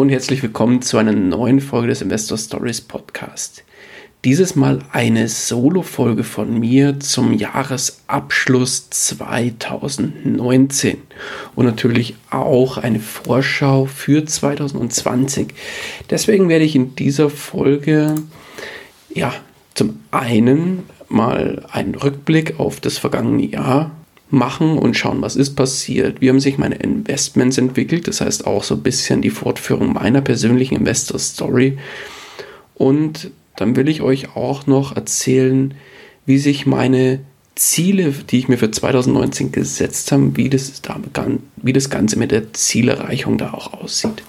Und herzlich willkommen zu einer neuen Folge des Investor Stories Podcast. Dieses Mal eine Solo-Folge von mir zum Jahresabschluss 2019 und natürlich auch eine Vorschau für 2020. Deswegen werde ich in dieser Folge ja zum einen mal einen Rückblick auf das vergangene Jahr machen und schauen, was ist passiert. Wie haben sich meine Investments entwickelt? Das heißt auch so ein bisschen die Fortführung meiner persönlichen Investor Story. Und dann will ich euch auch noch erzählen, wie sich meine Ziele, die ich mir für 2019 gesetzt habe, wie das, wie das Ganze mit der Zielerreichung da auch aussieht.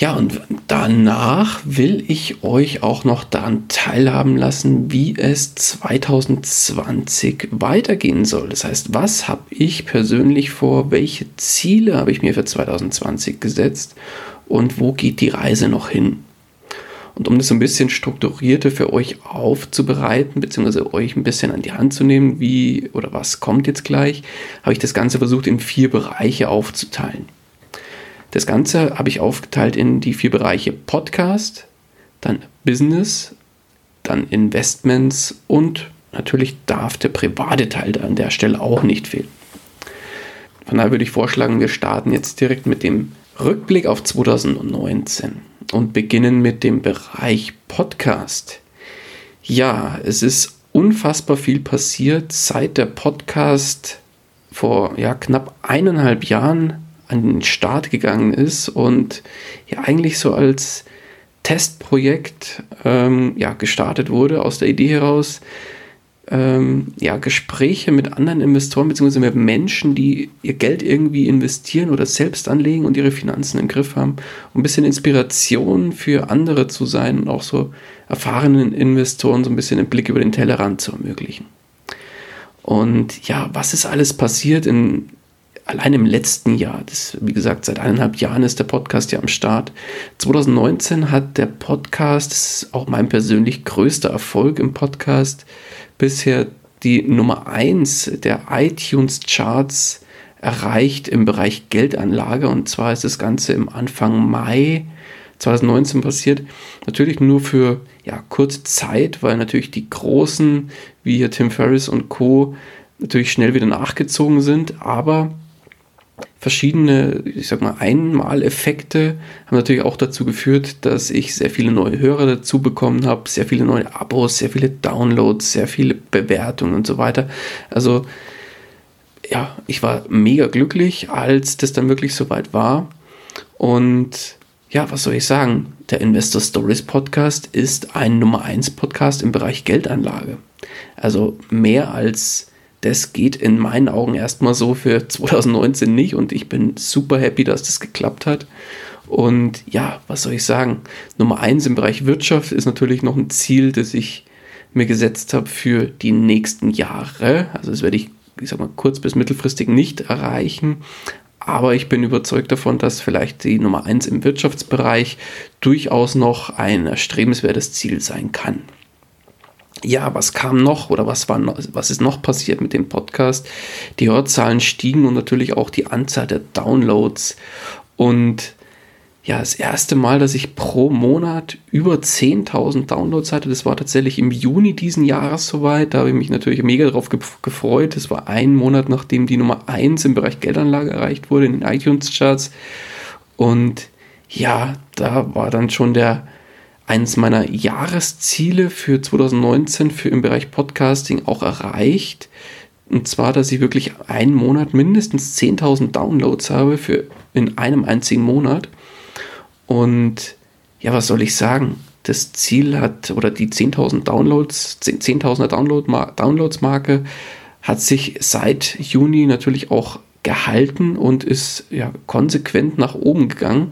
Ja, und danach will ich euch auch noch daran teilhaben lassen, wie es 2020 weitergehen soll. Das heißt, was habe ich persönlich vor, welche Ziele habe ich mir für 2020 gesetzt und wo geht die Reise noch hin? Und um das ein bisschen strukturierter für euch aufzubereiten, beziehungsweise euch ein bisschen an die Hand zu nehmen, wie oder was kommt jetzt gleich, habe ich das Ganze versucht in vier Bereiche aufzuteilen. Das Ganze habe ich aufgeteilt in die vier Bereiche Podcast, dann Business, dann Investments und natürlich darf der private Teil an der Stelle auch nicht fehlen. Von daher würde ich vorschlagen, wir starten jetzt direkt mit dem Rückblick auf 2019 und beginnen mit dem Bereich Podcast. Ja, es ist unfassbar viel passiert, seit der Podcast vor ja, knapp eineinhalb Jahren an den Start gegangen ist und ja eigentlich so als Testprojekt ähm, ja, gestartet wurde, aus der Idee heraus, ähm, ja, Gespräche mit anderen Investoren bzw. mit Menschen, die ihr Geld irgendwie investieren oder selbst anlegen und ihre Finanzen im Griff haben, um ein bisschen Inspiration für andere zu sein und auch so erfahrenen Investoren so ein bisschen den Blick über den Tellerrand zu ermöglichen. Und ja, was ist alles passiert in allein im letzten Jahr, das, wie gesagt, seit eineinhalb Jahren ist der Podcast ja am Start. 2019 hat der Podcast, das ist auch mein persönlich größter Erfolg im Podcast, bisher die Nummer 1 der iTunes-Charts erreicht im Bereich Geldanlage. Und zwar ist das Ganze im Anfang Mai 2019 passiert. Natürlich nur für ja, kurze Zeit, weil natürlich die Großen wie hier Tim Ferriss und Co. natürlich schnell wieder nachgezogen sind. Aber verschiedene, ich sag mal, Einmaleffekte haben natürlich auch dazu geführt, dass ich sehr viele neue Hörer dazu bekommen habe, sehr viele neue Abos, sehr viele Downloads, sehr viele Bewertungen und so weiter. Also ja, ich war mega glücklich, als das dann wirklich soweit war. Und ja, was soll ich sagen? Der Investor Stories Podcast ist ein Nummer 1 Podcast im Bereich Geldanlage. Also mehr als das geht in meinen Augen erstmal so für 2019 nicht und ich bin super happy, dass das geklappt hat. Und ja, was soll ich sagen? Nummer eins im Bereich Wirtschaft ist natürlich noch ein Ziel, das ich mir gesetzt habe für die nächsten Jahre. Also das werde ich, ich sag mal, kurz- bis mittelfristig nicht erreichen. Aber ich bin überzeugt davon, dass vielleicht die Nummer eins im Wirtschaftsbereich durchaus noch ein erstrebenswertes Ziel sein kann ja, was kam noch oder was, war noch, was ist noch passiert mit dem Podcast? Die Hörzahlen stiegen und natürlich auch die Anzahl der Downloads. Und ja, das erste Mal, dass ich pro Monat über 10.000 Downloads hatte, das war tatsächlich im Juni diesen Jahres soweit. Da habe ich mich natürlich mega darauf gefreut. Das war ein Monat, nachdem die Nummer 1 im Bereich Geldanlage erreicht wurde in den iTunes-Charts. Und ja, da war dann schon der eines meiner Jahresziele für 2019 für im Bereich Podcasting auch erreicht. Und zwar, dass ich wirklich einen Monat mindestens 10.000 Downloads habe für in einem einzigen Monat. Und ja, was soll ich sagen? Das Ziel hat, oder die 10.000 Downloads, 10.000er Download, Downloads-Marke hat sich seit Juni natürlich auch gehalten und ist ja konsequent nach oben gegangen.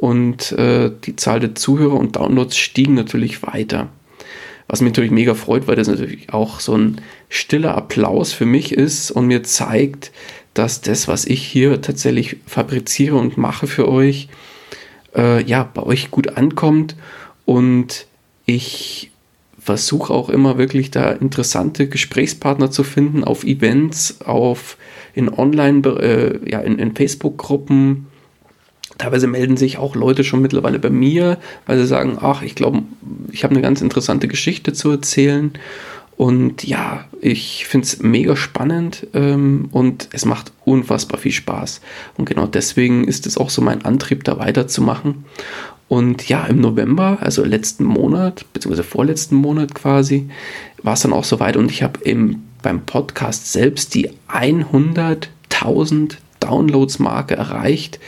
Und äh, die Zahl der Zuhörer und Downloads stiegen natürlich weiter. Was mich natürlich mega freut, weil das natürlich auch so ein stiller Applaus für mich ist und mir zeigt, dass das, was ich hier tatsächlich fabriziere und mache für euch, äh, ja, bei euch gut ankommt und ich versuche auch immer wirklich da interessante Gesprächspartner zu finden auf Events, auf in Online, äh, ja, in, in Facebook-Gruppen. Teilweise melden sich auch Leute schon mittlerweile bei mir, weil sie sagen, ach, ich glaube, ich habe eine ganz interessante Geschichte zu erzählen. Und ja, ich finde es mega spannend ähm, und es macht unfassbar viel Spaß. Und genau deswegen ist es auch so mein Antrieb, da weiterzumachen. Und ja, im November, also letzten Monat, beziehungsweise vorletzten Monat quasi, war es dann auch soweit und ich habe beim Podcast selbst die 100.000 Downloads-Marke erreicht.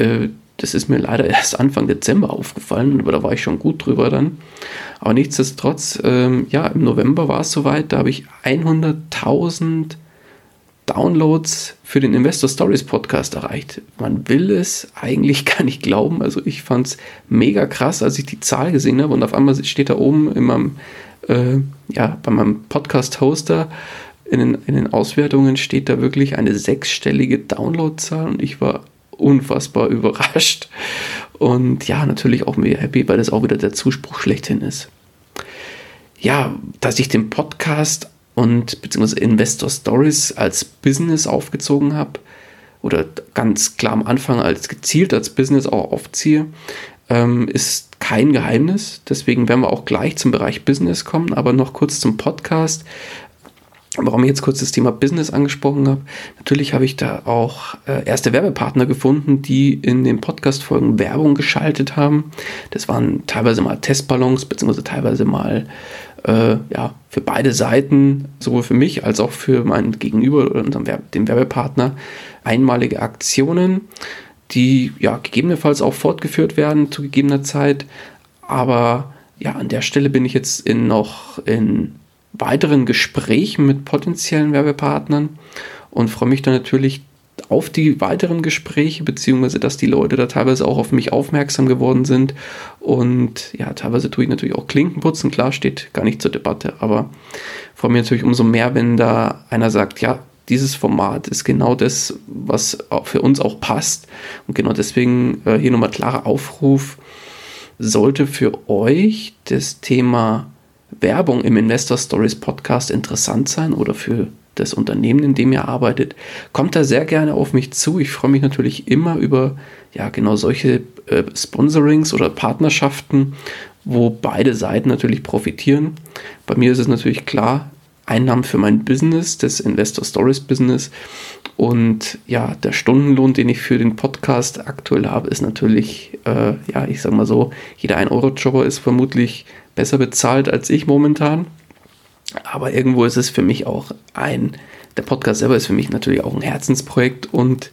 Äh, das ist mir leider erst Anfang Dezember aufgefallen, aber da war ich schon gut drüber dann. Aber nichtsdestotrotz, ähm, ja, im November war es soweit, da habe ich 100.000 Downloads für den Investor Stories Podcast erreicht. Man will es eigentlich gar nicht glauben. Also ich fand es mega krass, als ich die Zahl gesehen habe und auf einmal steht da oben in meinem, äh, ja, bei meinem Podcast-Hoster in den, in den Auswertungen steht da wirklich eine sechsstellige Downloadzahl und ich war unfassbar überrascht. Und ja, natürlich auch mega happy, weil das auch wieder der Zuspruch schlechthin ist. Ja, dass ich den Podcast und beziehungsweise Investor Stories als Business aufgezogen habe oder ganz klar am Anfang als gezielt als Business auch aufziehe, ähm, ist kein Geheimnis. Deswegen werden wir auch gleich zum Bereich Business kommen, aber noch kurz zum Podcast. Warum ich jetzt kurz das Thema Business angesprochen habe, natürlich habe ich da auch äh, erste Werbepartner gefunden, die in den Podcast-Folgen Werbung geschaltet haben. Das waren teilweise mal Testballons, beziehungsweise teilweise mal äh, ja, für beide Seiten, sowohl für mich als auch für meinen Gegenüber oder unseren Werbe, den Werbepartner, einmalige Aktionen, die ja gegebenenfalls auch fortgeführt werden zu gegebener Zeit. Aber ja, an der Stelle bin ich jetzt in noch in weiteren Gesprächen mit potenziellen Werbepartnern und freue mich dann natürlich auf die weiteren Gespräche, beziehungsweise dass die Leute da teilweise auch auf mich aufmerksam geworden sind. Und ja, teilweise tue ich natürlich auch Klinken putzen, klar, steht gar nicht zur Debatte, aber freue mich natürlich umso mehr, wenn da einer sagt, ja, dieses Format ist genau das, was für uns auch passt. Und genau deswegen äh, hier nochmal klarer Aufruf, sollte für euch das Thema Werbung im Investor Stories Podcast interessant sein oder für das Unternehmen, in dem ihr arbeitet, kommt da sehr gerne auf mich zu. Ich freue mich natürlich immer über ja genau solche äh, Sponsorings oder Partnerschaften, wo beide Seiten natürlich profitieren. Bei mir ist es natürlich klar, Einnahmen für mein Business, das Investor Stories Business. Und ja, der Stundenlohn, den ich für den Podcast aktuell habe, ist natürlich, äh, ja, ich sag mal so, jeder 1-Euro-Jobber ist vermutlich besser bezahlt als ich momentan. Aber irgendwo ist es für mich auch ein, der Podcast selber ist für mich natürlich auch ein Herzensprojekt und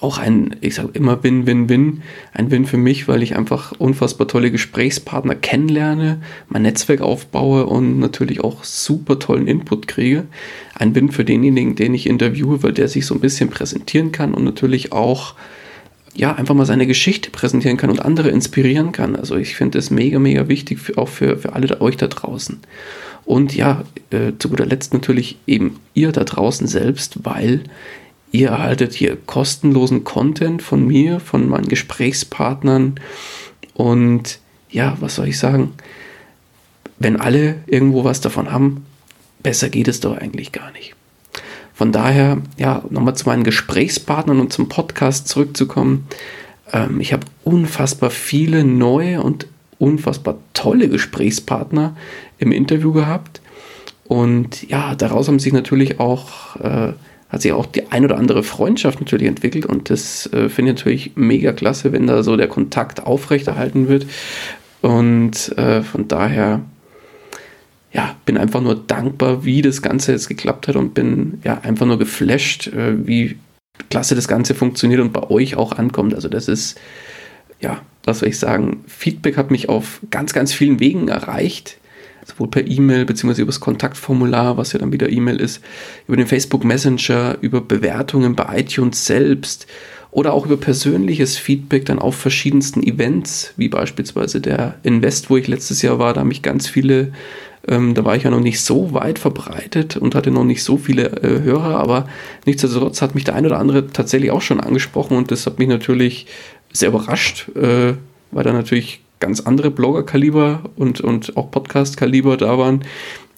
auch ein, ich sage immer Win-Win-Win. Ein Win für mich, weil ich einfach unfassbar tolle Gesprächspartner kennenlerne, mein Netzwerk aufbaue und natürlich auch super tollen Input kriege. Ein Win für denjenigen, den ich interviewe, weil der sich so ein bisschen präsentieren kann und natürlich auch ja, einfach mal seine Geschichte präsentieren kann und andere inspirieren kann. Also ich finde das mega, mega wichtig, für, auch für, für alle euch da draußen. Und ja, äh, zu guter Letzt natürlich eben ihr da draußen selbst, weil ihr erhaltet hier kostenlosen Content von mir, von meinen Gesprächspartnern. Und ja, was soll ich sagen? Wenn alle irgendwo was davon haben, besser geht es doch eigentlich gar nicht. Von daher, ja, nochmal zu meinen Gesprächspartnern und zum Podcast zurückzukommen. Ähm, ich habe unfassbar viele neue und unfassbar tolle Gesprächspartner im Interview gehabt. Und ja, daraus haben sich natürlich auch, äh, hat sich auch die ein oder andere Freundschaft natürlich entwickelt. Und das äh, finde ich natürlich mega klasse, wenn da so der Kontakt aufrechterhalten wird. Und äh, von daher, ja, bin einfach nur dankbar, wie das Ganze jetzt geklappt hat und bin ja einfach nur geflasht, äh, wie klasse das Ganze funktioniert und bei euch auch ankommt. Also das ist, ja, was soll ich sagen, Feedback hat mich auf ganz, ganz vielen Wegen erreicht sowohl per E-Mail beziehungsweise über das Kontaktformular, was ja dann wieder E-Mail ist, über den Facebook Messenger, über Bewertungen bei iTunes selbst oder auch über persönliches Feedback dann auf verschiedensten Events, wie beispielsweise der Invest, wo ich letztes Jahr war, da haben mich ganz viele, ähm, da war ich ja noch nicht so weit verbreitet und hatte noch nicht so viele äh, Hörer, aber nichtsdestotrotz hat mich der ein oder andere tatsächlich auch schon angesprochen und das hat mich natürlich sehr überrascht, äh, weil da natürlich ganz andere Blogger-Kaliber und, und auch Podcast-Kaliber da waren,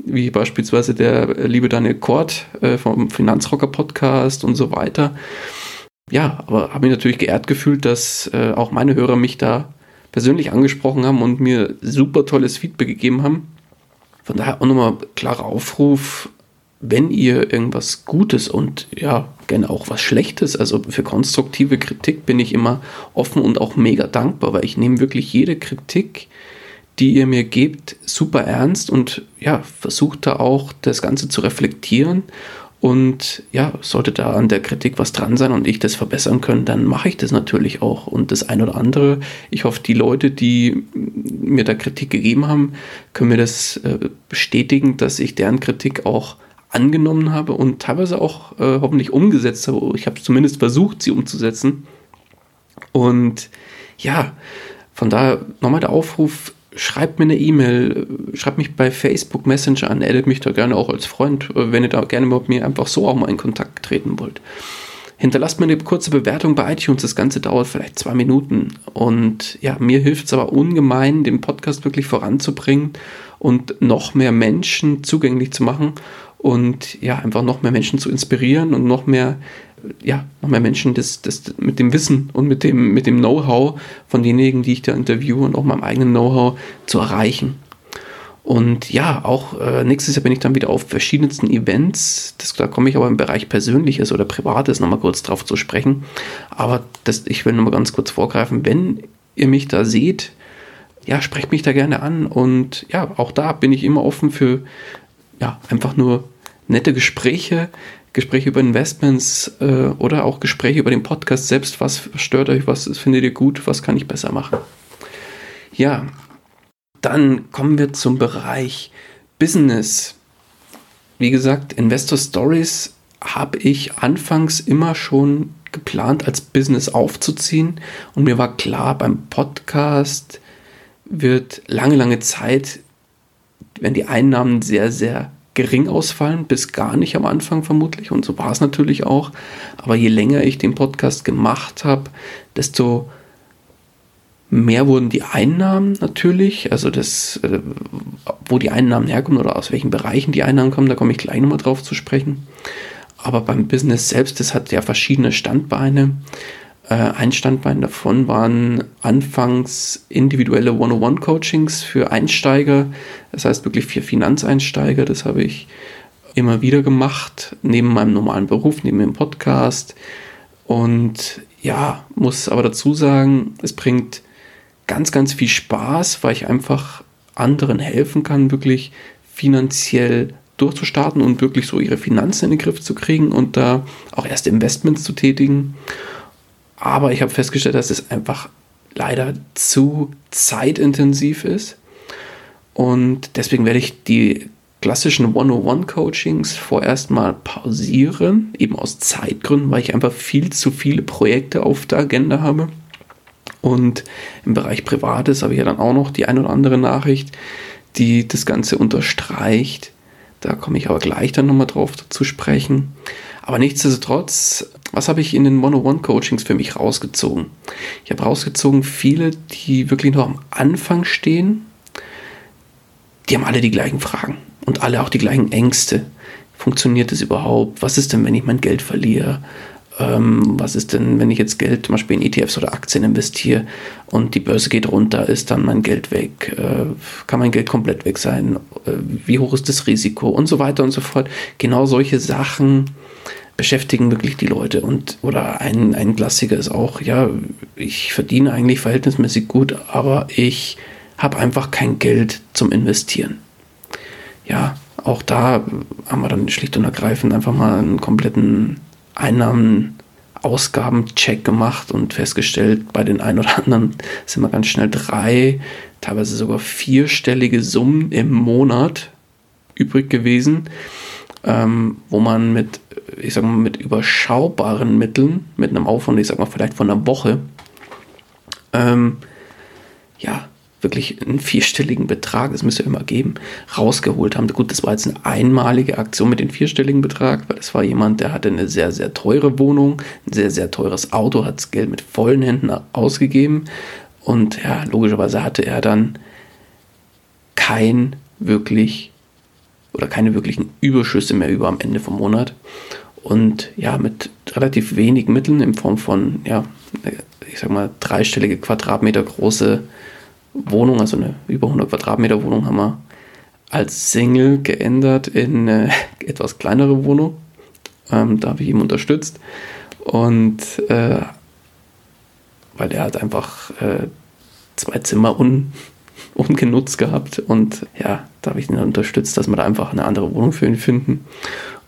wie beispielsweise der liebe Daniel Kort äh, vom Finanzrocker-Podcast und so weiter ja, aber habe mich natürlich geehrt gefühlt, dass äh, auch meine Hörer mich da persönlich angesprochen haben und mir super tolles Feedback gegeben haben. Von daher auch nochmal klarer Aufruf, wenn ihr irgendwas Gutes und ja, gerne auch was Schlechtes, also für konstruktive Kritik bin ich immer offen und auch mega dankbar, weil ich nehme wirklich jede Kritik, die ihr mir gebt, super ernst und ja, versucht da auch das Ganze zu reflektieren und ja, sollte da an der Kritik was dran sein und ich das verbessern können, dann mache ich das natürlich auch. Und das eine oder andere, ich hoffe, die Leute, die mir da Kritik gegeben haben, können mir das äh, bestätigen, dass ich deren Kritik auch angenommen habe und teilweise auch äh, hoffentlich umgesetzt habe. Ich habe zumindest versucht, sie umzusetzen. Und ja, von daher nochmal der Aufruf, schreibt mir eine E-Mail, schreibt mich bei Facebook Messenger an, addet mich da gerne auch als Freund, wenn ihr da gerne mit mir einfach so auch mal in Kontakt treten wollt. Hinterlasst mir eine kurze Bewertung bei iTunes. Das Ganze dauert vielleicht zwei Minuten. Und ja, mir hilft es aber ungemein, den Podcast wirklich voranzubringen und noch mehr Menschen zugänglich zu machen und ja, einfach noch mehr Menschen zu inspirieren und noch mehr ja, noch mehr Menschen das, das mit dem Wissen und mit dem, mit dem Know-how von denjenigen, die ich da interviewe und auch meinem eigenen Know-how zu erreichen. Und ja, auch äh, nächstes Jahr bin ich dann wieder auf verschiedensten Events. Das, da komme ich aber im Bereich Persönliches oder Privates nochmal kurz drauf zu sprechen. Aber das, ich will nochmal ganz kurz vorgreifen, wenn ihr mich da seht, ja, sprecht mich da gerne an. Und ja, auch da bin ich immer offen für ja, einfach nur nette Gespräche, Gespräche über Investments äh, oder auch Gespräche über den Podcast selbst. Was stört euch? Was findet ihr gut? Was kann ich besser machen? Ja, dann kommen wir zum Bereich Business. Wie gesagt, Investor Stories habe ich anfangs immer schon geplant, als Business aufzuziehen. Und mir war klar, beim Podcast wird lange, lange Zeit, wenn die Einnahmen sehr, sehr gering ausfallen, bis gar nicht am Anfang vermutlich. Und so war es natürlich auch. Aber je länger ich den Podcast gemacht habe, desto mehr wurden die Einnahmen natürlich. Also das, äh, wo die Einnahmen herkommen oder aus welchen Bereichen die Einnahmen kommen, da komme ich gleich nochmal drauf zu sprechen. Aber beim Business selbst, das hat ja verschiedene Standbeine. Äh, ein Standbein davon waren anfangs individuelle One-on-One-Coachings für Einsteiger, das heißt wirklich für Finanzeinsteiger. Das habe ich immer wieder gemacht, neben meinem normalen Beruf, neben dem Podcast. Und ja, muss aber dazu sagen, es bringt ganz, ganz viel Spaß, weil ich einfach anderen helfen kann, wirklich finanziell durchzustarten und wirklich so ihre Finanzen in den Griff zu kriegen und da auch erste Investments zu tätigen. Aber ich habe festgestellt, dass es einfach leider zu zeitintensiv ist. Und deswegen werde ich die klassischen 101-Coachings vorerst mal pausieren, eben aus Zeitgründen, weil ich einfach viel zu viele Projekte auf der Agenda habe. Und im Bereich Privates habe ich ja dann auch noch die ein oder andere Nachricht, die das Ganze unterstreicht. Da komme ich aber gleich dann nochmal drauf zu sprechen. Aber nichtsdestotrotz, was habe ich in den One-on-One-Coachings für mich rausgezogen? Ich habe rausgezogen viele, die wirklich noch am Anfang stehen. Die haben alle die gleichen Fragen und alle auch die gleichen Ängste. Funktioniert das überhaupt? Was ist denn, wenn ich mein Geld verliere? Ähm, was ist denn, wenn ich jetzt Geld zum Beispiel in ETFs oder Aktien investiere und die Börse geht runter, ist dann mein Geld weg? Äh, kann mein Geld komplett weg sein? Äh, wie hoch ist das Risiko? Und so weiter und so fort. Genau solche Sachen beschäftigen wirklich die Leute. Und oder ein, ein Klassiker ist auch, ja, ich verdiene eigentlich verhältnismäßig gut, aber ich habe einfach kein Geld zum Investieren. Ja, auch da haben wir dann schlicht und ergreifend einfach mal einen kompletten Einnahmen-Ausgaben-Check gemacht und festgestellt, bei den einen oder anderen sind wir ganz schnell drei, teilweise sogar vierstellige Summen im Monat übrig gewesen ähm, wo man mit, ich sag mal, mit überschaubaren Mitteln, mit einem Aufwand, ich sag mal, vielleicht von einer Woche, ähm, ja, wirklich einen vierstelligen Betrag, das müsste immer geben, rausgeholt haben. Gut, das war jetzt eine einmalige Aktion mit dem vierstelligen Betrag, weil es war jemand, der hatte eine sehr, sehr teure Wohnung, ein sehr, sehr teures Auto, hat das Geld mit vollen Händen ausgegeben und ja, logischerweise hatte er dann kein wirklich oder keine wirklichen Überschüsse mehr über am Ende vom Monat. Und ja, mit relativ wenig Mitteln in Form von, ja, ich sag mal, dreistellige Quadratmeter große Wohnung, also eine über 100 Quadratmeter Wohnung, haben wir als Single geändert in eine etwas kleinere Wohnung. Ähm, da habe ich ihn unterstützt. Und äh, weil er hat einfach äh, zwei Zimmer un, ungenutzt gehabt. Und ja, da habe ich ihn unterstützt, dass wir da einfach eine andere Wohnung für ihn finden.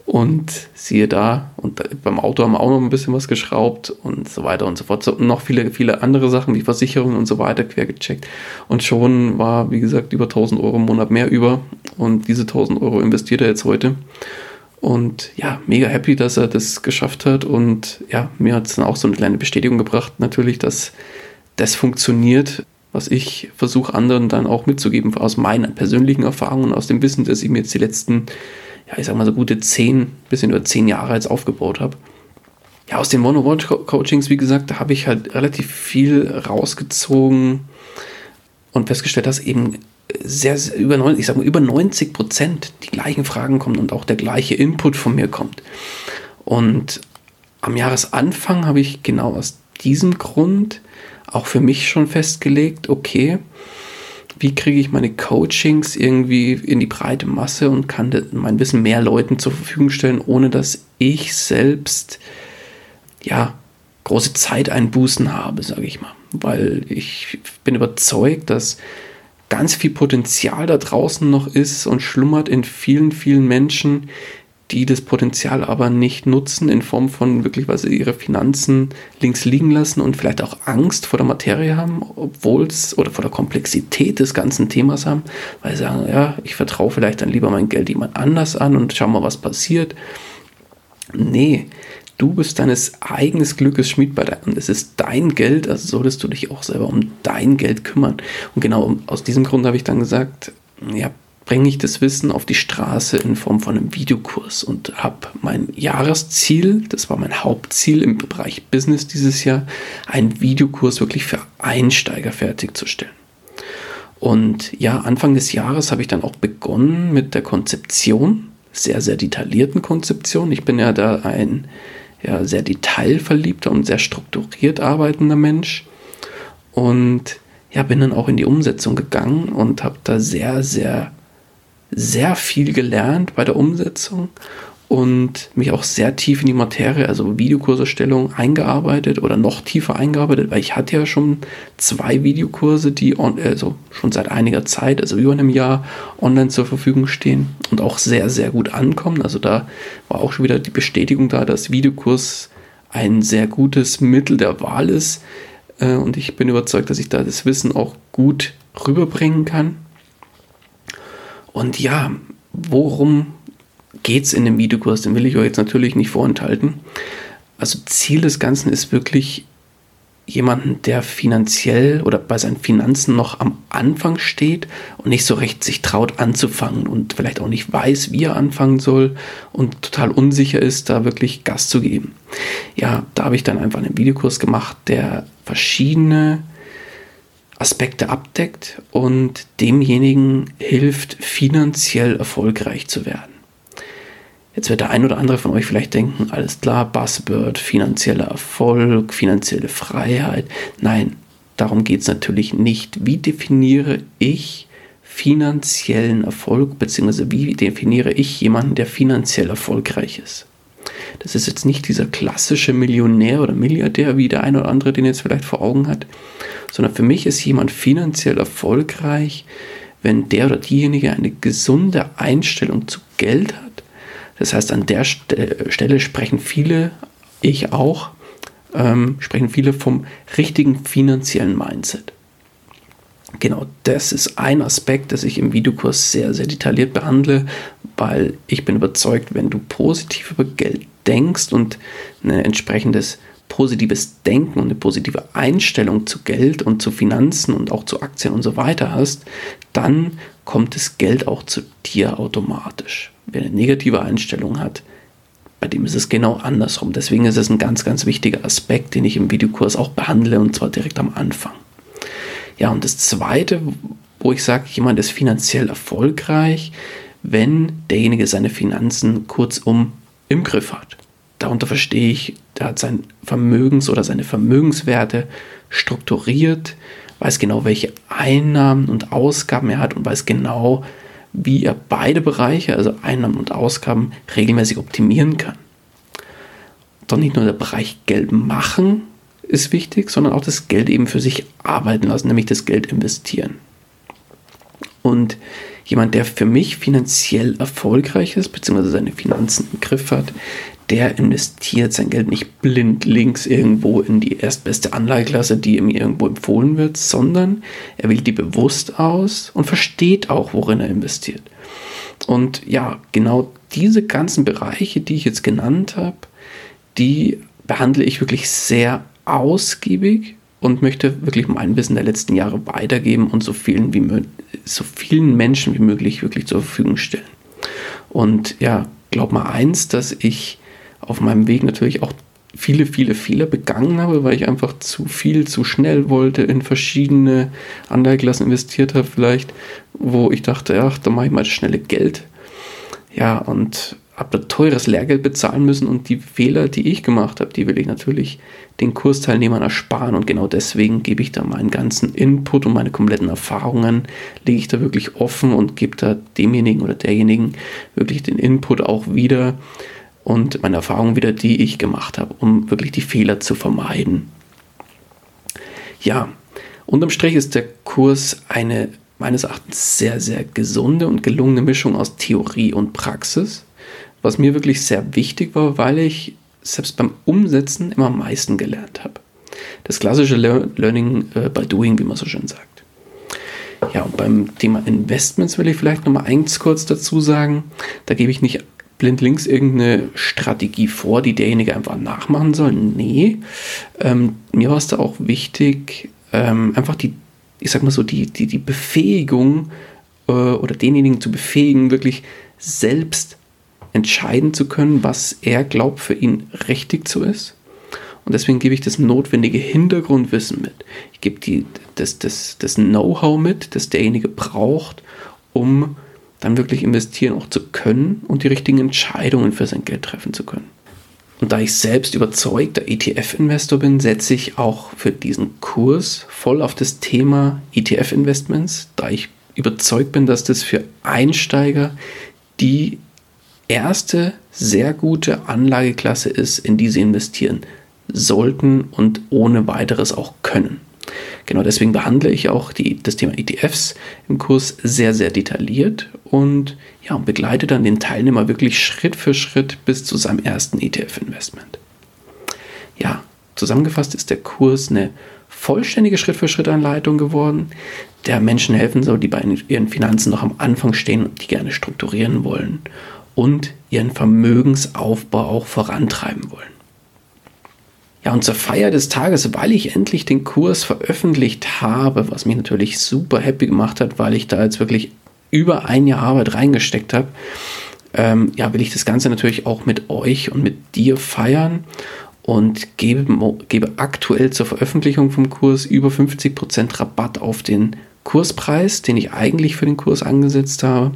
Und siehe da, und beim Auto haben wir auch noch ein bisschen was geschraubt und so weiter und so fort. So, noch viele, viele andere Sachen wie Versicherungen und so weiter quer gecheckt. Und schon war, wie gesagt, über 1000 Euro im Monat mehr über. Und diese 1000 Euro investiert er jetzt heute. Und ja, mega happy, dass er das geschafft hat. Und ja, mir hat es dann auch so eine kleine Bestätigung gebracht, natürlich, dass das funktioniert, was ich versuche anderen dann auch mitzugeben aus meiner persönlichen Erfahrung und aus dem Wissen, das ich mir jetzt die letzten ja, ich sag mal so gute zehn, bisschen über zehn Jahre jetzt aufgebaut habe. Ja, aus den One-on-One-Coachings, wie gesagt, da habe ich halt relativ viel rausgezogen und festgestellt, dass eben sehr, sehr über 90, ich sag mal, über 90 Prozent die gleichen Fragen kommen und auch der gleiche Input von mir kommt. Und am Jahresanfang habe ich genau aus diesem Grund auch für mich schon festgelegt, okay, wie kriege ich meine Coachings irgendwie in die breite Masse und kann mein Wissen mehr Leuten zur Verfügung stellen, ohne dass ich selbst ja große Zeiteinbußen habe, sage ich mal. Weil ich bin überzeugt, dass ganz viel Potenzial da draußen noch ist und schlummert in vielen, vielen Menschen, die das Potenzial aber nicht nutzen in Form von wirklich, weil sie ihre Finanzen links liegen lassen und vielleicht auch Angst vor der Materie haben, obwohl es oder vor der Komplexität des ganzen Themas haben, weil sie sagen, ja, ich vertraue vielleicht dann lieber mein Geld jemand anders an und schau mal, was passiert. Nee, du bist deines eigenes Glückes Schmied bei deinem, es ist dein Geld, also solltest du dich auch selber um dein Geld kümmern. Und genau aus diesem Grund habe ich dann gesagt, ja, bringe ich das Wissen auf die Straße in Form von einem Videokurs und habe mein Jahresziel, das war mein Hauptziel im Bereich Business dieses Jahr, einen Videokurs wirklich für Einsteiger fertigzustellen. Und ja, Anfang des Jahres habe ich dann auch begonnen mit der Konzeption, sehr, sehr detaillierten Konzeption. Ich bin ja da ein ja, sehr detailverliebter und sehr strukturiert arbeitender Mensch. Und ja, bin dann auch in die Umsetzung gegangen und habe da sehr, sehr sehr viel gelernt bei der Umsetzung und mich auch sehr tief in die Materie, also Videokurserstellung, eingearbeitet oder noch tiefer eingearbeitet, weil ich hatte ja schon zwei Videokurse, die on, also schon seit einiger Zeit, also über einem Jahr online zur Verfügung stehen und auch sehr, sehr gut ankommen. Also da war auch schon wieder die Bestätigung da, dass Videokurs ein sehr gutes Mittel der Wahl ist. Äh, und ich bin überzeugt, dass ich da das Wissen auch gut rüberbringen kann. Und ja, worum geht es in dem Videokurs? Den will ich euch jetzt natürlich nicht vorenthalten. Also Ziel des Ganzen ist wirklich jemanden, der finanziell oder bei seinen Finanzen noch am Anfang steht und nicht so recht sich traut anzufangen und vielleicht auch nicht weiß, wie er anfangen soll und total unsicher ist, da wirklich Gas zu geben. Ja, da habe ich dann einfach einen Videokurs gemacht, der verschiedene Aspekte abdeckt und demjenigen hilft, finanziell erfolgreich zu werden. Jetzt wird der ein oder andere von euch vielleicht denken, alles klar, Buzzword, finanzieller Erfolg, finanzielle Freiheit. Nein, darum geht es natürlich nicht. Wie definiere ich finanziellen Erfolg, beziehungsweise wie definiere ich jemanden, der finanziell erfolgreich ist? Das ist jetzt nicht dieser klassische Millionär oder Milliardär, wie der ein oder andere den jetzt vielleicht vor Augen hat, sondern für mich ist jemand finanziell erfolgreich, wenn der oder diejenige eine gesunde Einstellung zu Geld hat. Das heißt, an der Stelle sprechen viele, ich auch, ähm, sprechen viele vom richtigen finanziellen Mindset. Genau, das ist ein Aspekt, das ich im Videokurs sehr, sehr detailliert behandle, weil ich bin überzeugt, wenn du positiv über Geld denkst und ein entsprechendes positives Denken und eine positive Einstellung zu Geld und zu Finanzen und auch zu Aktien und so weiter hast, dann kommt das Geld auch zu dir automatisch. Wer eine negative Einstellung hat, bei dem ist es genau andersrum. Deswegen ist es ein ganz, ganz wichtiger Aspekt, den ich im Videokurs auch behandle und zwar direkt am Anfang. Ja, und das Zweite, wo ich sage, jemand ist finanziell erfolgreich, wenn derjenige seine Finanzen kurzum im Griff hat. Darunter verstehe ich, der hat sein Vermögens- oder seine Vermögenswerte strukturiert, weiß genau, welche Einnahmen und Ausgaben er hat und weiß genau, wie er beide Bereiche, also Einnahmen und Ausgaben, regelmäßig optimieren kann. Doch nicht nur der Bereich Geld machen ist wichtig, sondern auch das Geld eben für sich arbeiten lassen, nämlich das Geld investieren. Und jemand, der für mich finanziell erfolgreich ist, beziehungsweise seine Finanzen im Griff hat, der investiert sein Geld nicht blind links irgendwo in die erstbeste Anlageklasse, die ihm irgendwo empfohlen wird, sondern er wählt die bewusst aus und versteht auch, worin er investiert. Und ja, genau diese ganzen Bereiche, die ich jetzt genannt habe, die behandle ich wirklich sehr ausgiebig und möchte wirklich mein Wissen der letzten Jahre weitergeben und so vielen, wie, so vielen Menschen wie möglich wirklich zur Verfügung stellen. Und ja, glaub mal eins, dass ich auf meinem Weg natürlich auch viele, viele Fehler begangen habe, weil ich einfach zu viel, zu schnell wollte, in verschiedene Anlageklassen investiert habe, vielleicht, wo ich dachte, ach, da mache ich mal das schnelle Geld. Ja, und habe da teures Lehrgeld bezahlen müssen und die Fehler, die ich gemacht habe, die will ich natürlich den Kursteilnehmern ersparen und genau deswegen gebe ich da meinen ganzen Input und meine kompletten Erfahrungen, lege ich da wirklich offen und gebe da demjenigen oder derjenigen wirklich den Input auch wieder, und meine Erfahrungen wieder, die ich gemacht habe, um wirklich die Fehler zu vermeiden. Ja, unterm Strich ist der Kurs eine meines Erachtens sehr, sehr gesunde und gelungene Mischung aus Theorie und Praxis, was mir wirklich sehr wichtig war, weil ich selbst beim Umsetzen immer am meisten gelernt habe. Das klassische Learning äh, by Doing, wie man so schön sagt. Ja, und beim Thema Investments will ich vielleicht noch mal eins kurz dazu sagen. Da gebe ich nicht blindlings irgendeine Strategie vor, die derjenige einfach nachmachen soll. Nee, ähm, mir war es da auch wichtig, ähm, einfach die, ich sag mal so, die, die, die Befähigung äh, oder denjenigen zu befähigen, wirklich selbst entscheiden zu können, was er glaubt für ihn richtig zu ist. Und deswegen gebe ich das notwendige Hintergrundwissen mit. Ich gebe die, das, das, das Know-how mit, das derjenige braucht, um dann wirklich investieren auch zu können und die richtigen Entscheidungen für sein Geld treffen zu können. Und da ich selbst überzeugter ETF-Investor bin, setze ich auch für diesen Kurs voll auf das Thema ETF-Investments, da ich überzeugt bin, dass das für Einsteiger die erste sehr gute Anlageklasse ist, in die sie investieren sollten und ohne weiteres auch können. Genau deswegen behandle ich auch die, das Thema ETFs im Kurs sehr, sehr detailliert und ja, begleite dann den Teilnehmer wirklich Schritt für Schritt bis zu seinem ersten ETF-Investment. Ja, zusammengefasst ist der Kurs eine vollständige Schritt-für-Schritt-Anleitung geworden, der Menschen helfen soll, die bei ihren Finanzen noch am Anfang stehen und die gerne strukturieren wollen und ihren Vermögensaufbau auch vorantreiben wollen. Ja, und zur Feier des Tages, weil ich endlich den Kurs veröffentlicht habe, was mich natürlich super happy gemacht hat, weil ich da jetzt wirklich über ein Jahr Arbeit reingesteckt habe, ähm, ja, will ich das Ganze natürlich auch mit euch und mit dir feiern und gebe, gebe aktuell zur Veröffentlichung vom Kurs über 50% Rabatt auf den Kurspreis, den ich eigentlich für den Kurs angesetzt habe.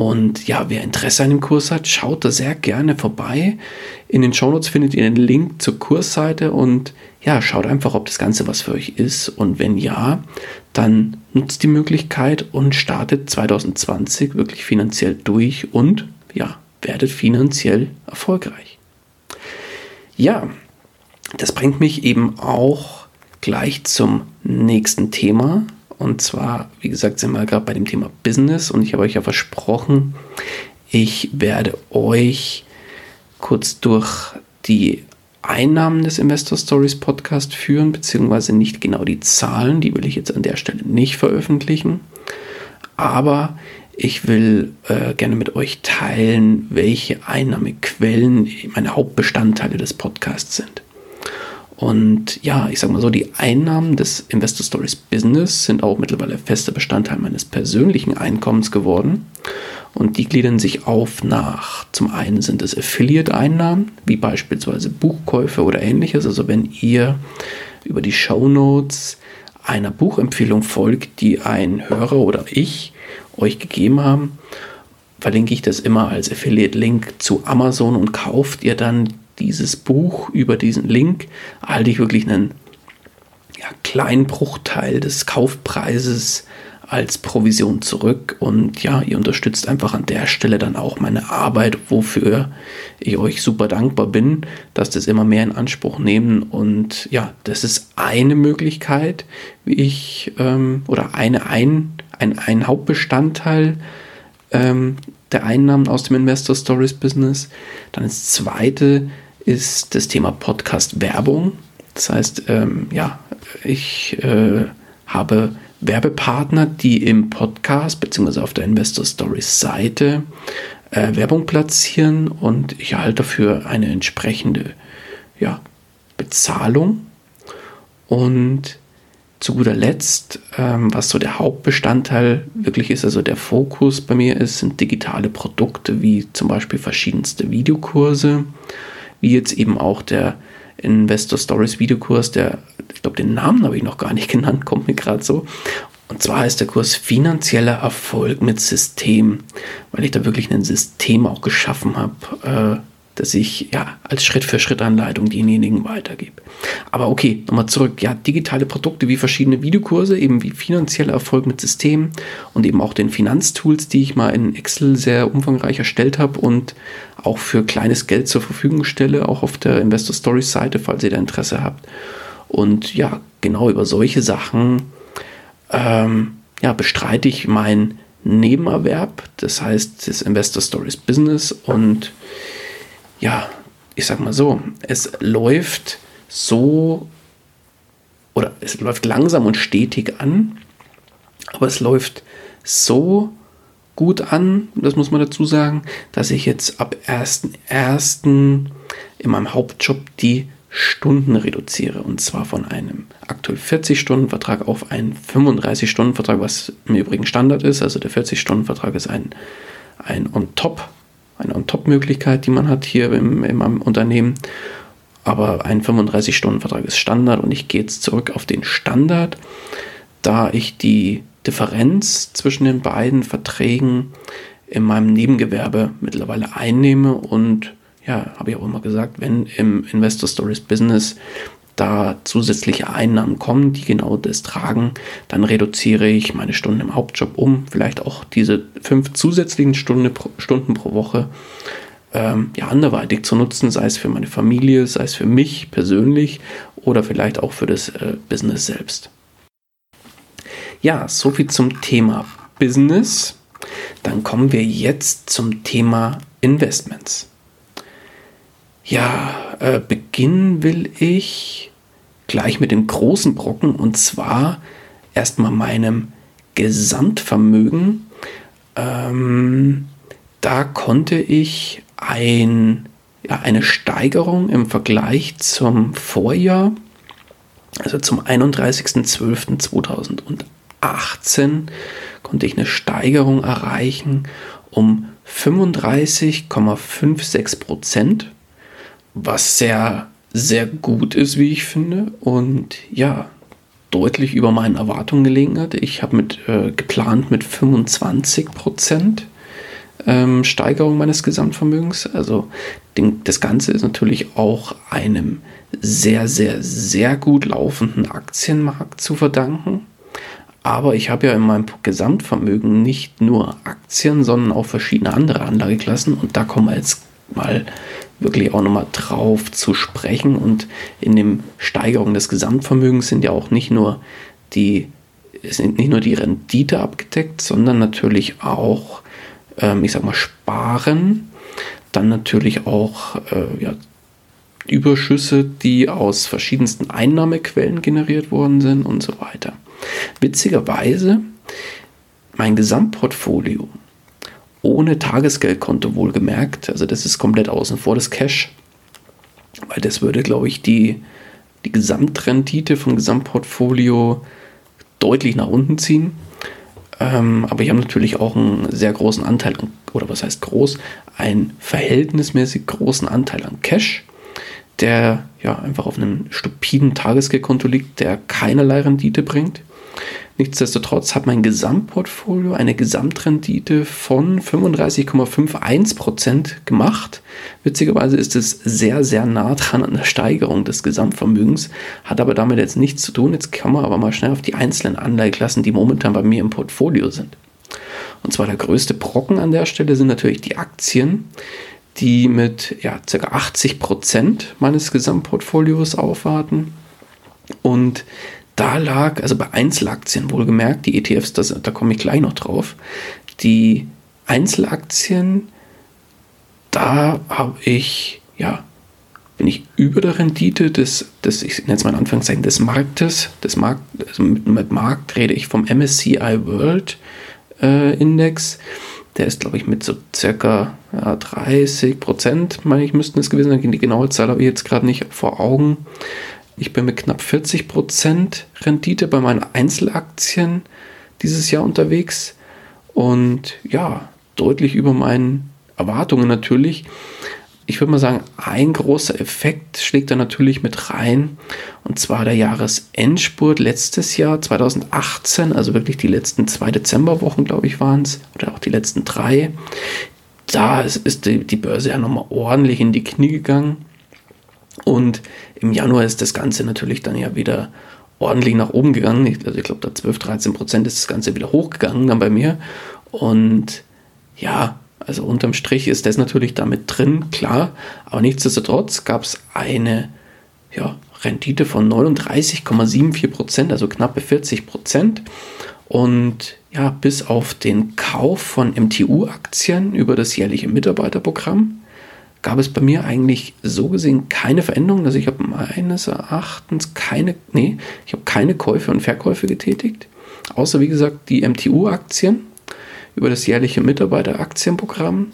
Und ja, wer Interesse an dem Kurs hat, schaut da sehr gerne vorbei. In den Shownotes findet ihr den Link zur Kursseite und ja, schaut einfach, ob das Ganze was für euch ist. Und wenn ja, dann nutzt die Möglichkeit und startet 2020 wirklich finanziell durch und ja, werdet finanziell erfolgreich. Ja, das bringt mich eben auch gleich zum nächsten Thema, und zwar, wie gesagt, sind wir gerade bei dem Thema Business und ich habe euch ja versprochen, ich werde euch kurz durch die Einnahmen des Investor Stories Podcast führen, beziehungsweise nicht genau die Zahlen, die will ich jetzt an der Stelle nicht veröffentlichen. Aber Ich will äh, gerne mit euch teilen, welche Einnahmequellen meine Hauptbestandteile des Podcasts sind. Und ja, ich sag mal so, die Einnahmen des Investor Stories Business sind auch mittlerweile fester Bestandteil meines persönlichen Einkommens geworden. Und die gliedern sich auf nach, zum einen sind es Affiliate-Einnahmen, wie beispielsweise Buchkäufe oder ähnliches. Also wenn ihr über die Show Notes einer Buchempfehlung folgt, die ein Hörer oder ich euch gegeben haben, verlinke ich das immer als Affiliate-Link zu Amazon und kauft ihr dann dieses Buch über diesen Link, erhalte ich wirklich einen ja, kleinen Bruchteil des Kaufpreises als Provision zurück. Und ja, ihr unterstützt einfach an der Stelle dann auch meine Arbeit, wofür ich euch super dankbar bin, dass das immer mehr in Anspruch nehmen. Und ja, das ist eine Möglichkeit, wie ich ähm, oder eine, ein, ein, ein Hauptbestandteil ähm, der Einnahmen aus dem Investor Stories Business. Dann das zweite ist das Thema Podcast Werbung. Das heißt, ähm, ja, ich äh, habe Werbepartner, die im Podcast bzw. auf der Investor Stories Seite äh, Werbung platzieren und ich erhalte dafür eine entsprechende ja, Bezahlung. Und zu guter Letzt, ähm, was so der Hauptbestandteil wirklich ist, also der Fokus bei mir ist, sind digitale Produkte wie zum Beispiel verschiedenste Videokurse, wie jetzt eben auch der Investor Stories Videokurs, der, ich glaube, den Namen habe ich noch gar nicht genannt, kommt mir gerade so. Und zwar ist der Kurs finanzieller Erfolg mit System, weil ich da wirklich ein System auch geschaffen habe, äh, dass ich ja als Schritt-für-Schritt-Anleitung denjenigen weitergebe. Aber okay, nochmal zurück. Ja, digitale Produkte wie verschiedene Videokurse, eben wie finanzieller Erfolg mit Systemen und eben auch den Finanztools, die ich mal in Excel sehr umfangreich erstellt habe und auch für kleines Geld zur Verfügung stelle, auch auf der Investor Stories Seite, falls ihr da Interesse habt. Und ja, genau über solche Sachen ähm, ja, bestreite ich mein Nebenerwerb, das heißt das Investor Stories Business und ja, ich sag mal so, es läuft so oder es läuft langsam und stetig an, aber es läuft so gut an, das muss man dazu sagen, dass ich jetzt ab 1.1. in meinem Hauptjob die Stunden reduziere und zwar von einem aktuell 40-Stunden-Vertrag auf einen 35-Stunden-Vertrag, was im Übrigen Standard ist. Also der 40-Stunden-Vertrag ist ein, ein On-Top eine On-Top-Möglichkeit, die man hat hier im, im Unternehmen. Aber ein 35-Stunden-Vertrag ist Standard und ich gehe jetzt zurück auf den Standard, da ich die Differenz zwischen den beiden Verträgen in meinem Nebengewerbe mittlerweile einnehme und ja, habe ich auch immer gesagt, wenn im Investor Stories Business da zusätzliche Einnahmen kommen, die genau das tragen, dann reduziere ich meine Stunden im Hauptjob um, vielleicht auch diese fünf zusätzlichen Stunde, Stunden pro Woche ähm, ja, anderweitig zu nutzen, sei es für meine Familie, sei es für mich persönlich oder vielleicht auch für das äh, Business selbst. Ja, soviel zum Thema Business. Dann kommen wir jetzt zum Thema Investments. Ja, äh, beginnen will ich gleich mit dem großen Brocken und zwar erstmal meinem Gesamtvermögen. Ähm, da konnte ich ein, ja, eine Steigerung im Vergleich zum Vorjahr, also zum 31.12.2018, konnte ich eine Steigerung erreichen um 35,56 Prozent, was sehr sehr gut ist, wie ich finde. Und ja, deutlich über meinen Erwartungen gelegen hat. Ich habe mit äh, geplant mit 25 Prozent ähm, Steigerung meines Gesamtvermögens. Also den, das Ganze ist natürlich auch einem sehr, sehr, sehr gut laufenden Aktienmarkt zu verdanken. Aber ich habe ja in meinem Gesamtvermögen nicht nur Aktien, sondern auch verschiedene andere Anlageklassen. Und da kommen wir jetzt mal wirklich auch nochmal drauf zu sprechen. Und in dem Steigerung des Gesamtvermögens sind ja auch nicht nur die, sind nicht nur die Rendite abgedeckt, sondern natürlich auch, ähm, ich sag mal, Sparen. Dann natürlich auch äh, ja, Überschüsse, die aus verschiedensten Einnahmequellen generiert worden sind und so weiter. Witzigerweise, mein Gesamtportfolio ohne Tagesgeldkonto wohlgemerkt. Also das ist komplett außen vor das Cash, weil das würde, glaube ich, die, die Gesamtrendite vom Gesamtportfolio deutlich nach unten ziehen. Ähm, aber ich habe natürlich auch einen sehr großen Anteil, an, oder was heißt groß, einen verhältnismäßig großen Anteil an Cash, der ja einfach auf einem stupiden Tagesgeldkonto liegt, der keinerlei Rendite bringt. Nichtsdestotrotz hat mein Gesamtportfolio eine Gesamtrendite von 35,51% gemacht. Witzigerweise ist es sehr, sehr nah dran an der Steigerung des Gesamtvermögens, hat aber damit jetzt nichts zu tun. Jetzt kann man aber mal schnell auf die einzelnen Anleiheklassen, die momentan bei mir im Portfolio sind. Und zwar der größte Brocken an der Stelle sind natürlich die Aktien, die mit ja, ca. 80% meines Gesamtportfolios aufwarten. Und da lag, also bei Einzelaktien wohlgemerkt, die ETFs, das, da komme ich gleich noch drauf, die Einzelaktien, da habe ich, ja, bin ich über der Rendite des, des ich nenne es mal in Anführungszeichen, des Marktes, des Markt, also mit, mit Markt rede ich vom MSCI World äh, Index, der ist, glaube ich, mit so circa ja, 30 Prozent, meine ich, müssten es gewesen sein. Die genaue Zahl habe ich jetzt gerade nicht vor Augen. Ich bin mit knapp 40% Rendite bei meinen Einzelaktien dieses Jahr unterwegs und ja, deutlich über meinen Erwartungen natürlich. Ich würde mal sagen, ein großer Effekt schlägt da natürlich mit rein und zwar der Jahresendspurt letztes Jahr 2018, also wirklich die letzten zwei Dezemberwochen, glaube ich, waren es, oder auch die letzten drei. Da ist die, die Börse ja nochmal ordentlich in die Knie gegangen und im Januar ist das Ganze natürlich dann ja wieder ordentlich nach oben gegangen. Also ich glaube, da 12, 13 Prozent ist das Ganze wieder hochgegangen dann bei mir. Und ja, also unterm Strich ist das natürlich damit drin, klar. Aber nichtsdestotrotz gab es eine ja, Rendite von 39,74 Prozent, also knappe 40 Prozent. Und ja, bis auf den Kauf von MTU-Aktien über das jährliche Mitarbeiterprogramm gab es bei mir eigentlich so gesehen keine Veränderung. Also ich habe meines Erachtens keine, nee, ich habe keine Käufe und Verkäufe getätigt. Außer wie gesagt die MTU-Aktien über das jährliche Mitarbeiteraktienprogramm.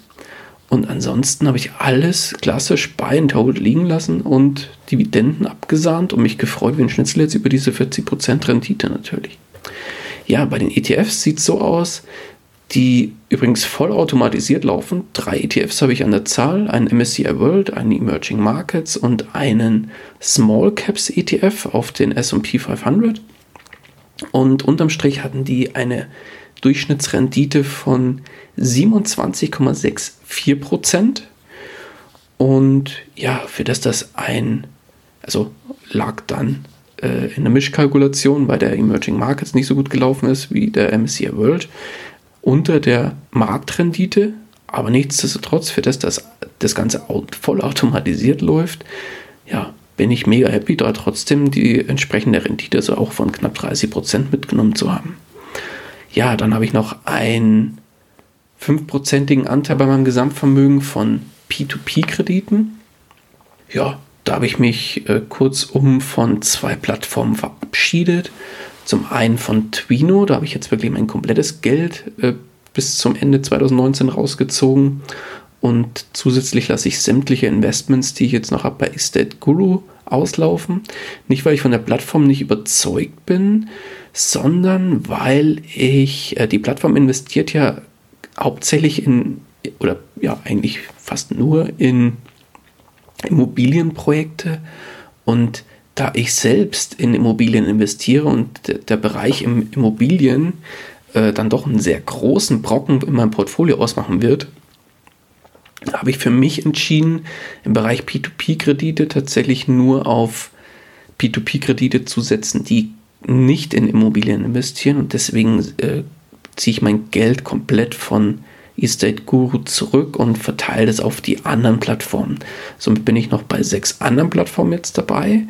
Und ansonsten habe ich alles klassisch buy and hold liegen lassen und Dividenden abgesahnt und mich gefreut wie ein Schnitzel jetzt über diese 40% Rendite natürlich. Ja, bei den ETFs sieht es so aus, die übrigens vollautomatisiert laufen. Drei ETFs habe ich an der Zahl, einen MSCI World, einen Emerging Markets und einen Small Caps ETF auf den S&P 500. Und unterm Strich hatten die eine Durchschnittsrendite von 27,64 Prozent. Und ja, für das das ein, also lag dann äh, in der Mischkalkulation, weil der Emerging Markets nicht so gut gelaufen ist wie der MSCI World, unter der Marktrendite, aber nichtsdestotrotz, für das das, das Ganze vollautomatisiert läuft, ja, bin ich mega happy, da trotzdem die entsprechende Rendite, also auch von knapp 30 Prozent mitgenommen zu haben. Ja, dann habe ich noch einen 5%igen Anteil bei meinem Gesamtvermögen von P2P-Krediten. Ja, da habe ich mich äh, kurzum von zwei Plattformen verabschiedet. Zum einen von Twino, da habe ich jetzt wirklich mein komplettes Geld äh, bis zum Ende 2019 rausgezogen. Und zusätzlich lasse ich sämtliche Investments, die ich jetzt noch habe, bei Estate Guru auslaufen. Nicht, weil ich von der Plattform nicht überzeugt bin, sondern weil ich, äh, die Plattform investiert ja hauptsächlich in, oder ja, eigentlich fast nur in Immobilienprojekte und da ich selbst in Immobilien investiere und der Bereich im Immobilien äh, dann doch einen sehr großen Brocken in meinem Portfolio ausmachen wird, habe ich für mich entschieden, im Bereich P2P-Kredite tatsächlich nur auf P2P-Kredite zu setzen, die nicht in Immobilien investieren und deswegen äh, ziehe ich mein Geld komplett von Estate Guru zurück und verteile es auf die anderen Plattformen. Somit bin ich noch bei sechs anderen Plattformen jetzt dabei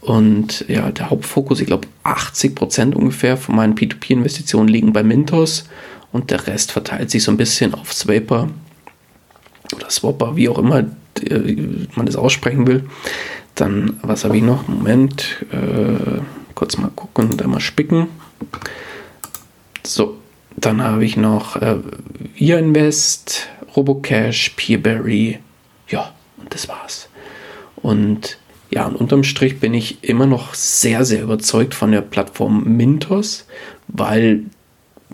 und ja, der Hauptfokus, ich glaube 80 Prozent ungefähr von meinen P2P-Investitionen liegen bei Mintos und der Rest verteilt sich so ein bisschen auf Swaper oder Swapper, wie auch immer äh, man das aussprechen will. Dann, was habe ich noch? Moment, äh, kurz mal gucken und einmal spicken. So, Dann habe ich noch äh, Via Invest, Robocash, Peerberry. Ja, und das war's. Und ja, und unterm Strich bin ich immer noch sehr, sehr überzeugt von der Plattform Mintos, weil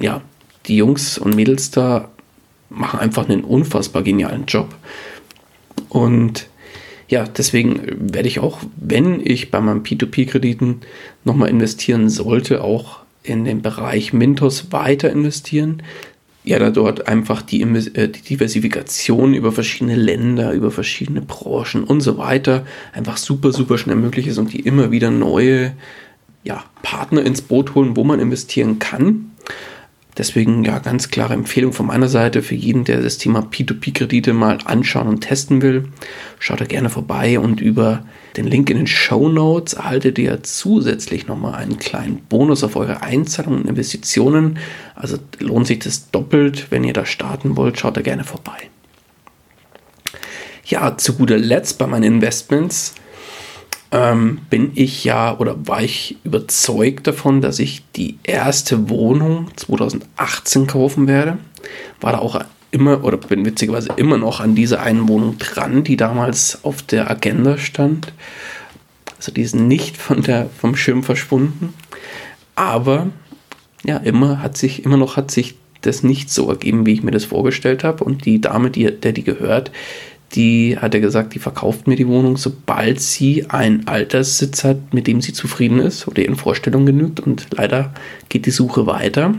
ja, die Jungs und Mädels da machen einfach einen unfassbar genialen Job. Und ja, deswegen werde ich auch, wenn ich bei meinen P2P-Krediten nochmal investieren sollte, auch in den Bereich Mintos weiter investieren. Ja, da dort einfach die, äh, die Diversifikation über verschiedene Länder, über verschiedene Branchen und so weiter einfach super, super schnell möglich ist und die immer wieder neue ja, Partner ins Boot holen, wo man investieren kann. Deswegen ja ganz klare Empfehlung von meiner Seite für jeden, der das Thema P2P-Kredite mal anschauen und testen will. Schaut da gerne vorbei und über den Link in den Show Notes erhaltet ihr zusätzlich nochmal einen kleinen Bonus auf eure Einzahlungen und Investitionen. Also lohnt sich das doppelt. Wenn ihr da starten wollt, schaut da gerne vorbei. Ja, zu guter Letzt bei meinen Investments ähm, bin ich ja oder war ich überzeugt davon, dass ich die erste Wohnung 2018 kaufen werde. War da auch immer oder bin witzigerweise immer noch an dieser einen Wohnung dran, die damals auf der Agenda stand. Also die ist nicht von der, vom Schirm verschwunden. Aber ja, immer hat sich, immer noch hat sich das nicht so ergeben, wie ich mir das vorgestellt habe. Und die Dame, die, der die gehört, die hat er gesagt, die verkauft mir die Wohnung, sobald sie einen Alterssitz hat, mit dem sie zufrieden ist oder ihren Vorstellungen genügt. Und leider geht die Suche weiter.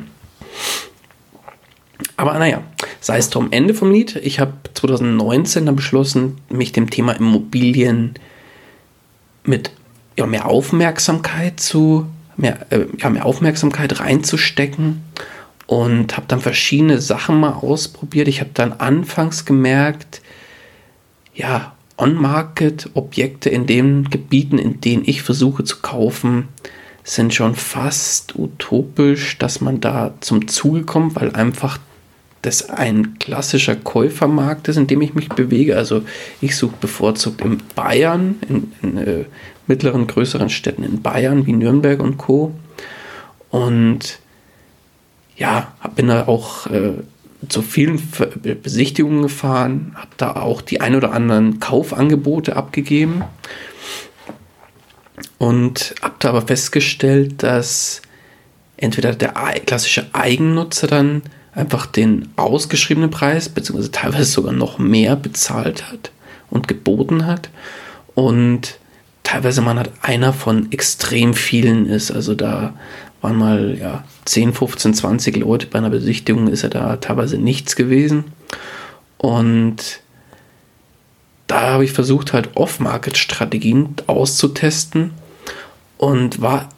Aber naja, sei es drum, Ende vom Lied. Ich habe 2019 dann beschlossen, mich dem Thema Immobilien mit ja, mehr Aufmerksamkeit zu, mehr, äh, ja, mehr Aufmerksamkeit reinzustecken und habe dann verschiedene Sachen mal ausprobiert. Ich habe dann anfangs gemerkt, ja, On-Market-Objekte in den Gebieten, in denen ich versuche zu kaufen, sind schon fast utopisch, dass man da zum Zuge kommt, weil einfach das ein klassischer Käufermarkt ist, in dem ich mich bewege. Also ich suche bevorzugt in Bayern, in, in äh, mittleren, größeren Städten in Bayern wie Nürnberg und Co. Und ja, bin da auch äh, zu vielen Besichtigungen gefahren, habe da auch die ein oder anderen Kaufangebote abgegeben und habe da aber festgestellt, dass entweder der klassische Eigennutzer dann einfach den ausgeschriebenen Preis, beziehungsweise teilweise sogar noch mehr bezahlt hat und geboten hat und teilweise man hat einer von extrem vielen ist. Also da waren mal ja, 10, 15, 20 Leute. Bei einer Besichtigung ist ja da teilweise nichts gewesen. Und da habe ich versucht, halt Off-Market-Strategien auszutesten und war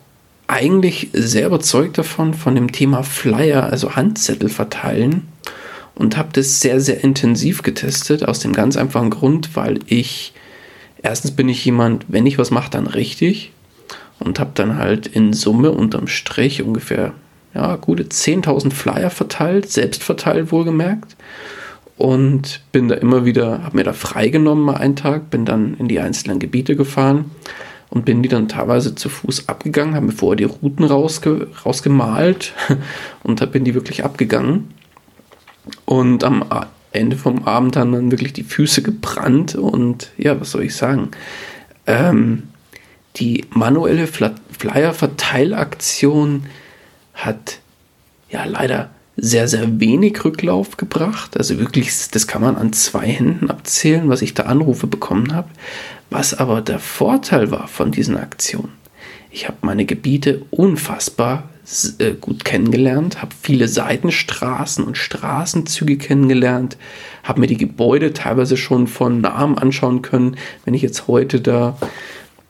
eigentlich sehr überzeugt davon, von dem Thema Flyer, also Handzettel verteilen. Und habe das sehr, sehr intensiv getestet, aus dem ganz einfachen Grund, weil ich, erstens bin ich jemand, wenn ich was mache, dann richtig und habe dann halt in Summe unterm Strich ungefähr ja, gute 10.000 Flyer verteilt, selbst verteilt wohlgemerkt. Und bin da immer wieder, habe mir da freigenommen mal einen Tag, bin dann in die einzelnen Gebiete gefahren und bin die dann teilweise zu Fuß abgegangen, habe mir vorher die Routen rausge rausgemalt und bin die wirklich abgegangen. Und am Ende vom Abend haben dann wirklich die Füße gebrannt und ja, was soll ich sagen? Ähm, die manuelle Flyer-Verteilaktion hat ja leider sehr, sehr wenig Rücklauf gebracht. Also wirklich, das kann man an zwei Händen abzählen, was ich da Anrufe bekommen habe. Was aber der Vorteil war von diesen Aktionen. Ich habe meine Gebiete unfassbar äh, gut kennengelernt, habe viele Seitenstraßen und Straßenzüge kennengelernt, habe mir die Gebäude teilweise schon von Namen anschauen können. Wenn ich jetzt heute da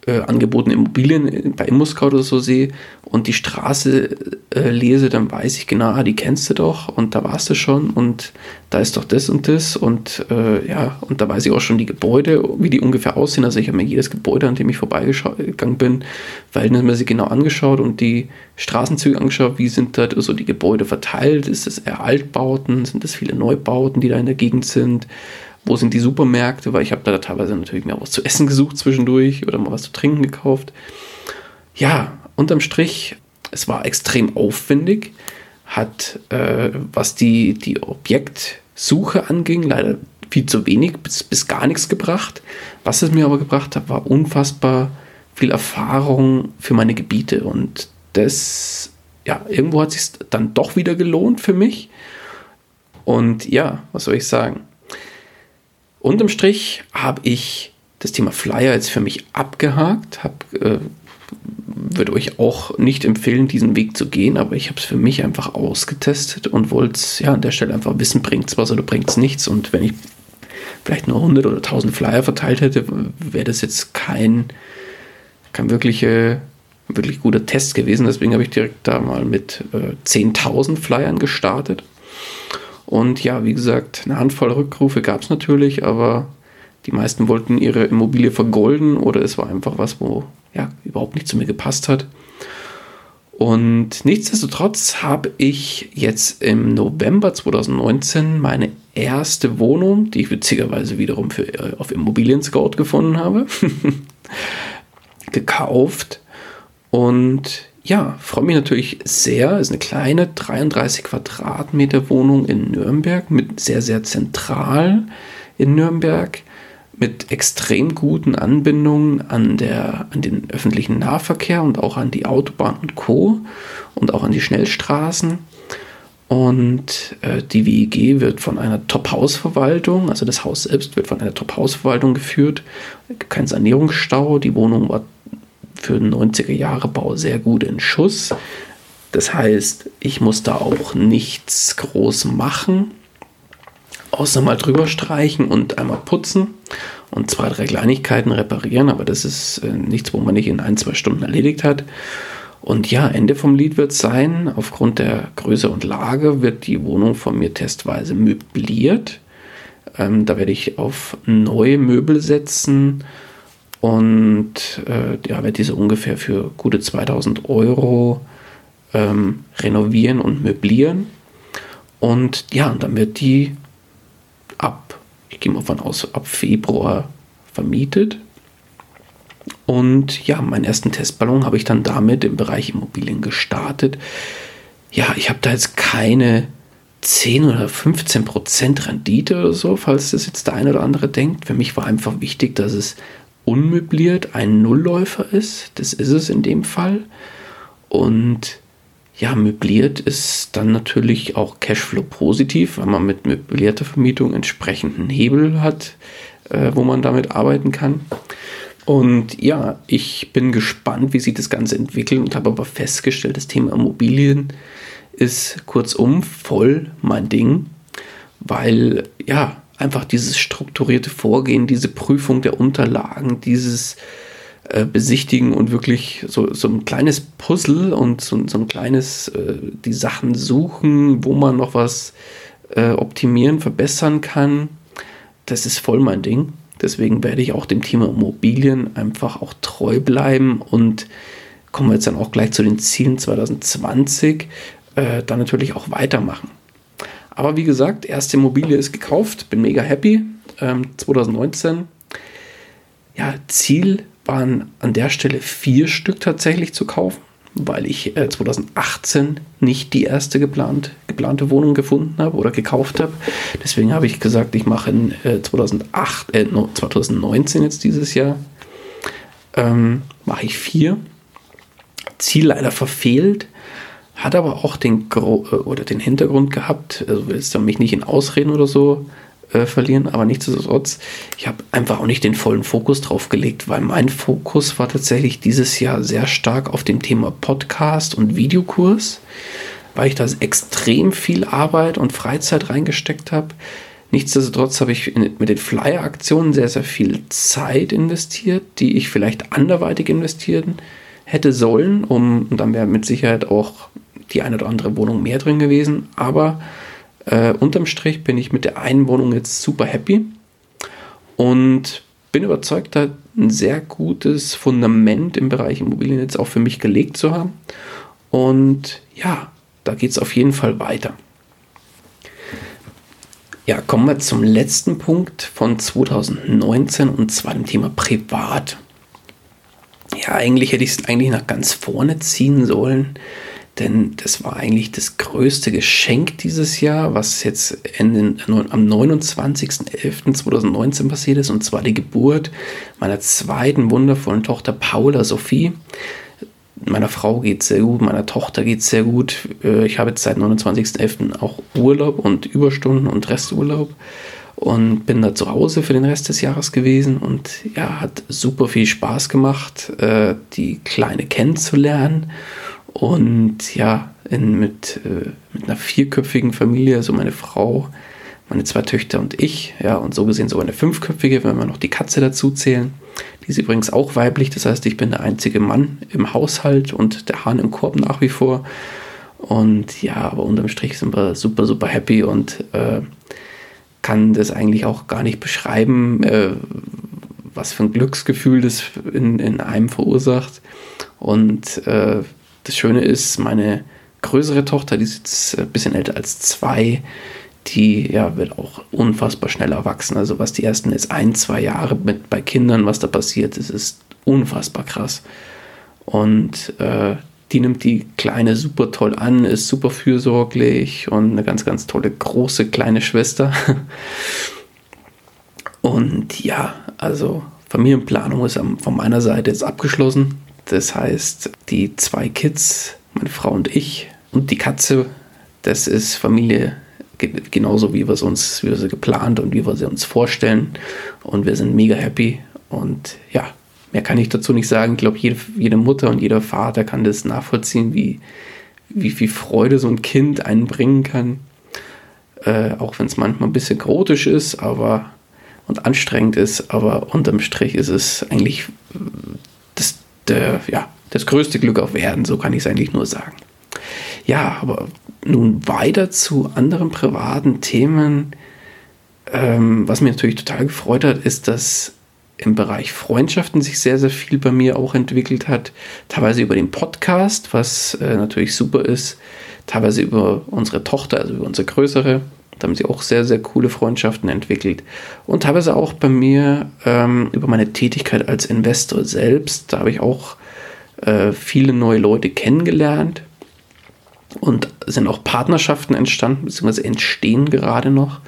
äh, angebotene Immobilien bei ImmoScout oder so sehe und die Straße äh, lese, dann weiß ich genau, ah, die kennst du doch und da warst du schon und da ist doch das und das und äh, ja, und da weiß ich auch schon die Gebäude, wie die ungefähr aussehen. Also ich habe mir jedes Gebäude, an dem ich vorbeigegangen bin, verhältnismäßig genau angeschaut und die Straßenzüge angeschaut, wie sind da so die Gebäude verteilt, ist das eher Altbauten, sind das viele Neubauten, die da in der Gegend sind, wo sind die Supermärkte, weil ich habe da teilweise natürlich mir was zu essen gesucht zwischendurch oder mal was zu trinken gekauft. Ja, unterm Strich, es war extrem aufwendig, hat, äh, was die, die Objektsuche anging, leider viel zu wenig, bis, bis gar nichts gebracht. Was es mir aber gebracht hat, war unfassbar viel Erfahrung für meine Gebiete. Und das, ja, irgendwo hat sich dann doch wieder gelohnt für mich. Und ja, was soll ich sagen? Unterm Strich habe ich das Thema Flyer jetzt für mich abgehakt, habe äh, würde euch auch nicht empfehlen, diesen Weg zu gehen, aber ich habe es für mich einfach ausgetestet und wollte ja an der Stelle einfach wissen, bringt es was oder bringt es nichts. Und wenn ich vielleicht nur 100 oder 1000 Flyer verteilt hätte, wäre das jetzt kein, kein wirkliche, wirklich guter Test gewesen. Deswegen habe ich direkt da mal mit äh, 10.000 Flyern gestartet. Und ja, wie gesagt, eine Handvoll Rückrufe gab es natürlich, aber die meisten wollten ihre Immobilie vergolden oder es war einfach was, wo ja überhaupt nicht zu mir gepasst hat. Und nichtsdestotrotz habe ich jetzt im November 2019 meine erste Wohnung, die ich witzigerweise wiederum für, äh, auf Immobilien Scout gefunden habe, gekauft. Und ja, freue mich natürlich sehr. Ist eine kleine 33 Quadratmeter Wohnung in Nürnberg mit sehr, sehr zentral in Nürnberg mit extrem guten Anbindungen an, der, an den öffentlichen Nahverkehr und auch an die Autobahn und Co. und auch an die Schnellstraßen. Und äh, die WEG wird von einer Top-Hausverwaltung, also das Haus selbst wird von einer Top-Hausverwaltung geführt. Kein Sanierungsstau. Die Wohnung war für den 90er Jahre Bau sehr gut in Schuss. Das heißt, ich muss da auch nichts groß machen außer mal drüber streichen und einmal putzen und zwei, drei Kleinigkeiten reparieren, aber das ist äh, nichts, wo man nicht in ein, zwei Stunden erledigt hat. Und ja, Ende vom Lied wird sein, aufgrund der Größe und Lage wird die Wohnung von mir testweise möbliert. Ähm, da werde ich auf neue Möbel setzen und äh, ja, werde diese ungefähr für gute 2000 Euro ähm, renovieren und möblieren. Und ja, dann wird die ab, ich gehe mal von aus, ab Februar vermietet. Und ja, meinen ersten Testballon habe ich dann damit im Bereich Immobilien gestartet. Ja, ich habe da jetzt keine 10 oder 15 Prozent Rendite oder so, falls das jetzt der eine oder andere denkt. Für mich war einfach wichtig, dass es unmöbliert ein Nullläufer ist. Das ist es in dem Fall. Und ja, möbliert ist dann natürlich auch Cashflow positiv, weil man mit möblierter Vermietung entsprechenden Hebel hat, äh, wo man damit arbeiten kann. Und ja, ich bin gespannt, wie sich das Ganze entwickelt und habe aber festgestellt, das Thema Immobilien ist kurzum voll mein Ding, weil ja, einfach dieses strukturierte Vorgehen, diese Prüfung der Unterlagen, dieses äh, besichtigen und wirklich so, so ein kleines Puzzle und so, so ein kleines, äh, die Sachen suchen, wo man noch was äh, optimieren, verbessern kann. Das ist voll mein Ding. Deswegen werde ich auch dem Thema Immobilien einfach auch treu bleiben und kommen wir jetzt dann auch gleich zu den Zielen 2020, äh, dann natürlich auch weitermachen. Aber wie gesagt, erste Immobilie ist gekauft, bin mega happy. Ähm, 2019. Ja, Ziel waren an der Stelle vier Stück tatsächlich zu kaufen, weil ich äh, 2018 nicht die erste geplant, geplante Wohnung gefunden habe oder gekauft habe. Deswegen habe ich gesagt, ich mache in äh, 2008, äh, 2019 jetzt dieses Jahr, ähm, mache ich vier. Ziel leider verfehlt, hat aber auch den, Gro äh, oder den Hintergrund gehabt, also willst du mich nicht in Ausreden oder so äh, verlieren, aber nichtsdestotrotz, ich habe einfach auch nicht den vollen Fokus drauf gelegt, weil mein Fokus war tatsächlich dieses Jahr sehr stark auf dem Thema Podcast und Videokurs, weil ich da extrem viel Arbeit und Freizeit reingesteckt habe. Nichtsdestotrotz habe ich mit den Flyer-Aktionen sehr, sehr viel Zeit investiert, die ich vielleicht anderweitig investieren hätte sollen, um, und dann wäre mit Sicherheit auch die eine oder andere Wohnung mehr drin gewesen, aber äh, unterm Strich bin ich mit der einen Wohnung jetzt super happy und bin überzeugt, da ein sehr gutes Fundament im Bereich Immobilien jetzt auch für mich gelegt zu haben. Und ja, da geht es auf jeden Fall weiter. Ja, kommen wir zum letzten Punkt von 2019 und zwar dem Thema Privat. Ja, eigentlich hätte ich es eigentlich nach ganz vorne ziehen sollen, denn das war eigentlich das größte Geschenk dieses Jahr, was jetzt Ende, am 29.11.2019 passiert ist, und zwar die Geburt meiner zweiten wundervollen Tochter Paula Sophie. Meiner Frau geht sehr gut, meiner Tochter geht sehr gut. Äh, ich habe jetzt seit 29.11. auch Urlaub und Überstunden und Resturlaub und bin da zu Hause für den Rest des Jahres gewesen und ja, hat super viel Spaß gemacht, äh, die Kleine kennenzulernen und ja, in, mit, äh, mit einer vierköpfigen Familie, also meine Frau, meine zwei Töchter und ich, ja, und so gesehen sogar eine fünfköpfige, wenn wir noch die Katze dazu zählen. Die ist übrigens auch weiblich, das heißt, ich bin der einzige Mann im Haushalt und der Hahn im Korb nach wie vor. Und ja, aber unterm Strich sind wir super, super happy und äh, kann das eigentlich auch gar nicht beschreiben, äh, was für ein Glücksgefühl das in, in einem verursacht. Und äh, das Schöne ist, meine größere Tochter, die ist jetzt ein bisschen älter als zwei, die ja, wird auch unfassbar schnell erwachsen. Also was die ersten ist ein, zwei Jahre mit bei Kindern, was da passiert, das ist unfassbar krass. Und äh, die nimmt die Kleine super toll an, ist super fürsorglich und eine ganz, ganz tolle große kleine Schwester. Und ja, also Familienplanung ist von meiner Seite jetzt abgeschlossen. Das heißt, die zwei Kids, meine Frau und ich und die Katze, das ist Familie genauso wie wir es uns, wie wir sie geplant und wie wir sie uns vorstellen. Und wir sind mega happy. Und ja, mehr kann ich dazu nicht sagen. Ich glaube, jede, jede Mutter und jeder Vater kann das nachvollziehen, wie, wie viel Freude so ein Kind einbringen kann. Äh, auch wenn es manchmal ein bisschen chaotisch ist, aber und anstrengend ist, aber unterm Strich ist es eigentlich der, ja, das größte Glück auf Erden, so kann ich es eigentlich nur sagen. Ja, aber nun weiter zu anderen privaten Themen. Ähm, was mir natürlich total gefreut hat, ist, dass im Bereich Freundschaften sich sehr, sehr viel bei mir auch entwickelt hat. Teilweise über den Podcast, was äh, natürlich super ist. Teilweise über unsere Tochter, also über unsere größere. Da haben sie auch sehr, sehr coole Freundschaften entwickelt. Und teilweise auch bei mir ähm, über meine Tätigkeit als Investor selbst. Da habe ich auch äh, viele neue Leute kennengelernt und sind auch Partnerschaften entstanden, beziehungsweise entstehen gerade noch,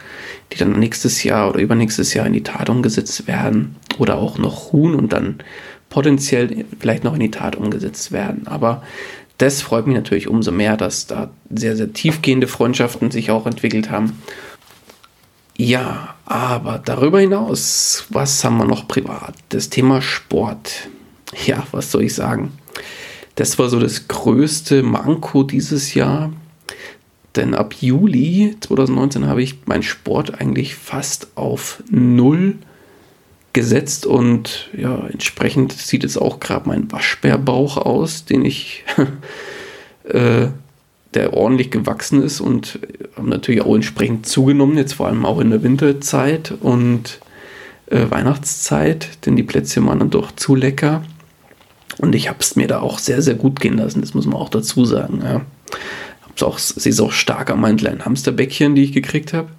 die dann nächstes Jahr oder übernächstes Jahr in die Tat umgesetzt werden oder auch noch ruhen und dann potenziell vielleicht noch in die Tat umgesetzt werden. Aber das freut mich natürlich umso mehr, dass da sehr, sehr tiefgehende Freundschaften sich auch entwickelt haben. Ja, aber darüber hinaus, was haben wir noch privat? Das Thema Sport. Ja, was soll ich sagen? Das war so das größte Manko dieses Jahr. Denn ab Juli 2019 habe ich meinen Sport eigentlich fast auf Null gesetzt und ja, entsprechend sieht es auch gerade mein Waschbärbauch aus, den ich, äh, der ordentlich gewachsen ist und habe natürlich auch entsprechend zugenommen, jetzt vor allem auch in der Winterzeit und äh, Weihnachtszeit, denn die Plätzchen waren dann doch zu lecker. Und ich habe es mir da auch sehr, sehr gut gehen lassen, das muss man auch dazu sagen. Ja. Auch, sie ist auch stark an meinen kleinen Hamsterbäckchen, die ich gekriegt habe.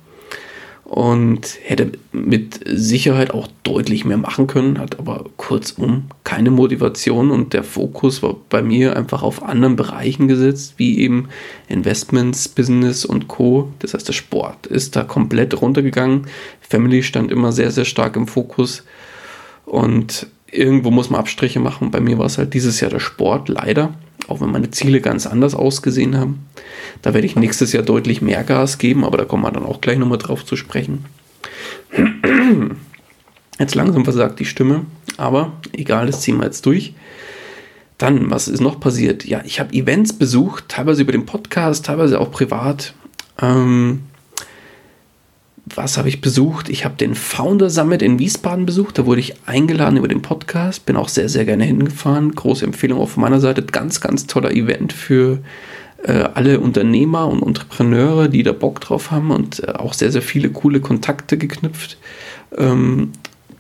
Und hätte mit Sicherheit auch deutlich mehr machen können, hat aber kurzum keine Motivation und der Fokus war bei mir einfach auf anderen Bereichen gesetzt, wie eben Investments, Business und Co. Das heißt, der Sport ist da komplett runtergegangen. Family stand immer sehr, sehr stark im Fokus. Und irgendwo muss man Abstriche machen. Bei mir war es halt dieses Jahr der Sport, leider. Auch wenn meine Ziele ganz anders ausgesehen haben. Da werde ich nächstes Jahr deutlich mehr Gas geben, aber da kommen wir dann auch gleich nochmal drauf zu sprechen. Jetzt langsam versagt die Stimme, aber egal, das ziehen wir jetzt durch. Dann, was ist noch passiert? Ja, ich habe Events besucht, teilweise über den Podcast, teilweise auch privat. Ähm, was habe ich besucht? Ich habe den Founder Summit in Wiesbaden besucht. Da wurde ich eingeladen über den Podcast. Bin auch sehr, sehr gerne hingefahren. Große Empfehlung auch von meiner Seite. Ganz, ganz toller Event für äh, alle Unternehmer und Entrepreneure, die da Bock drauf haben und äh, auch sehr, sehr viele coole Kontakte geknüpft. Ähm,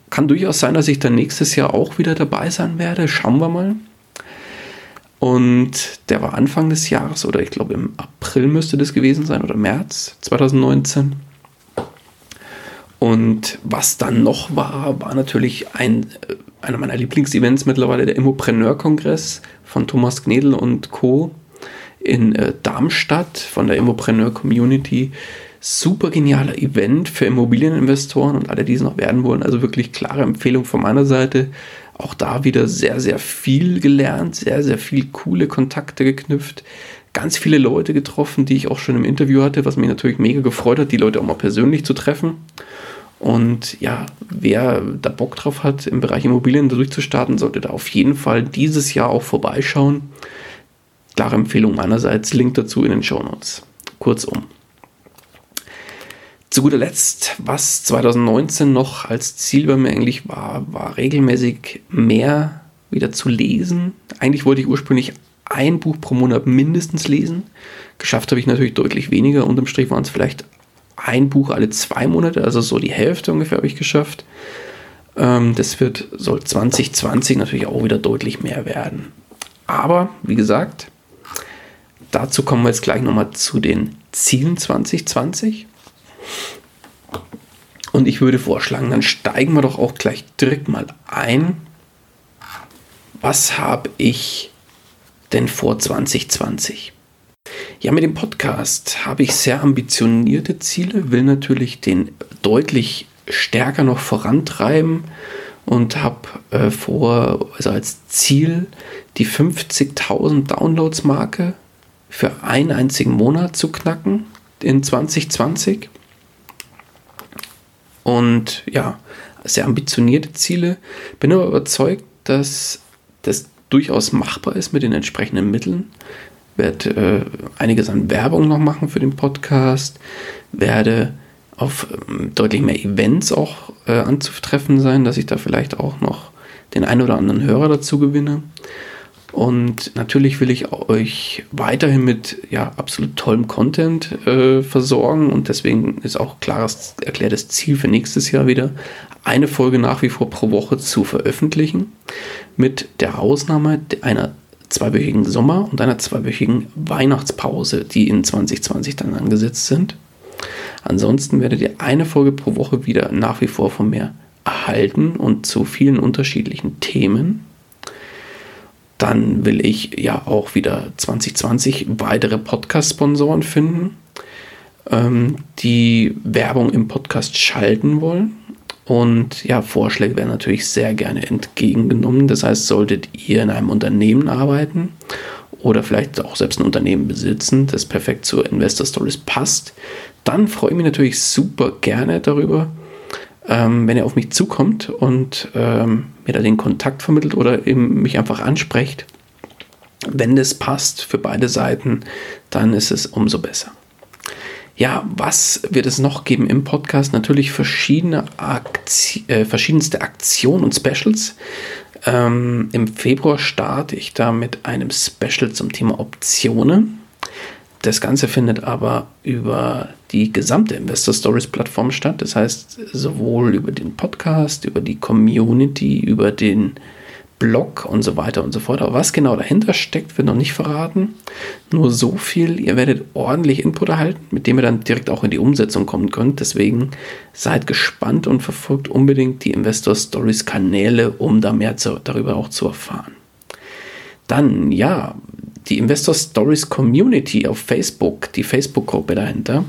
kann durchaus sein, dass ich dann nächstes Jahr auch wieder dabei sein werde. Schauen wir mal. Und der war Anfang des Jahres oder ich glaube im April müsste das gewesen sein oder März 2019. Und was dann noch war, war natürlich ein, äh, einer meiner Lieblingsevents mittlerweile, der Immopreneur-Kongress von Thomas Gnedl und Co. in äh, Darmstadt von der Immopreneur Community. Super genialer Event für Immobilieninvestoren und alle, die es noch werden wollen. Also wirklich klare Empfehlung von meiner Seite. Auch da wieder sehr, sehr viel gelernt, sehr, sehr viel coole Kontakte geknüpft ganz viele Leute getroffen, die ich auch schon im Interview hatte, was mich natürlich mega gefreut hat, die Leute auch mal persönlich zu treffen. Und ja, wer da Bock drauf hat, im Bereich Immobilien durchzustarten, sollte da auf jeden Fall dieses Jahr auch vorbeischauen. Klare Empfehlung meinerseits, Link dazu in den Show Notes. Kurzum. Zu guter Letzt, was 2019 noch als Ziel bei mir eigentlich war, war regelmäßig mehr wieder zu lesen. Eigentlich wollte ich ursprünglich ein Buch pro Monat mindestens lesen. Geschafft habe ich natürlich deutlich weniger. Unterm Strich waren es vielleicht ein Buch alle zwei Monate, also so die Hälfte ungefähr habe ich geschafft. Ähm, das wird, soll 2020 natürlich auch wieder deutlich mehr werden. Aber, wie gesagt, dazu kommen wir jetzt gleich nochmal zu den Zielen 2020. Und ich würde vorschlagen, dann steigen wir doch auch gleich direkt mal ein. Was habe ich denn vor 2020? Ja, mit dem Podcast habe ich sehr ambitionierte Ziele, will natürlich den deutlich stärker noch vorantreiben und habe äh, vor, also als Ziel die 50.000 Downloads-Marke für einen einzigen Monat zu knacken in 2020. Und ja, sehr ambitionierte Ziele. Bin aber überzeugt, dass das durchaus machbar ist mit den entsprechenden Mitteln. Werde äh, einiges an Werbung noch machen für den Podcast. Werde auf ähm, deutlich mehr Events auch äh, anzutreffen sein, dass ich da vielleicht auch noch den einen oder anderen Hörer dazu gewinne. Und natürlich will ich euch weiterhin mit ja, absolut tollem Content äh, versorgen und deswegen ist auch klares erklärtes Ziel für nächstes Jahr wieder, eine Folge nach wie vor pro Woche zu veröffentlichen, mit der Ausnahme einer zweiwöchigen Sommer- und einer zweiwöchigen Weihnachtspause, die in 2020 dann angesetzt sind. Ansonsten werdet ihr eine Folge pro Woche wieder nach wie vor von mir erhalten und zu vielen unterschiedlichen Themen. Dann will ich ja auch wieder 2020 weitere Podcast-Sponsoren finden, ähm, die Werbung im Podcast schalten wollen. Und ja, Vorschläge werden natürlich sehr gerne entgegengenommen. Das heißt, solltet ihr in einem Unternehmen arbeiten oder vielleicht auch selbst ein Unternehmen besitzen, das perfekt zu Investor Stories passt, dann freue ich mich natürlich super gerne darüber, ähm, wenn ihr auf mich zukommt und ähm, mir da den Kontakt vermittelt oder eben mich einfach ansprecht. Wenn das passt für beide Seiten, dann ist es umso besser. Ja, was wird es noch geben im Podcast? Natürlich verschiedene Akti äh, verschiedenste Aktionen und Specials. Ähm, Im Februar starte ich da mit einem Special zum Thema Optionen. Das Ganze findet aber über die gesamte Investor Stories Plattform statt. Das heißt, sowohl über den Podcast, über die Community, über den Blog und so weiter und so fort. Aber was genau dahinter steckt, wird noch nicht verraten. Nur so viel, ihr werdet ordentlich Input erhalten, mit dem ihr dann direkt auch in die Umsetzung kommen könnt. Deswegen seid gespannt und verfolgt unbedingt die Investor Stories Kanäle, um da mehr zu, darüber auch zu erfahren. Dann, ja, die Investor Stories Community auf Facebook, die Facebook-Gruppe dahinter,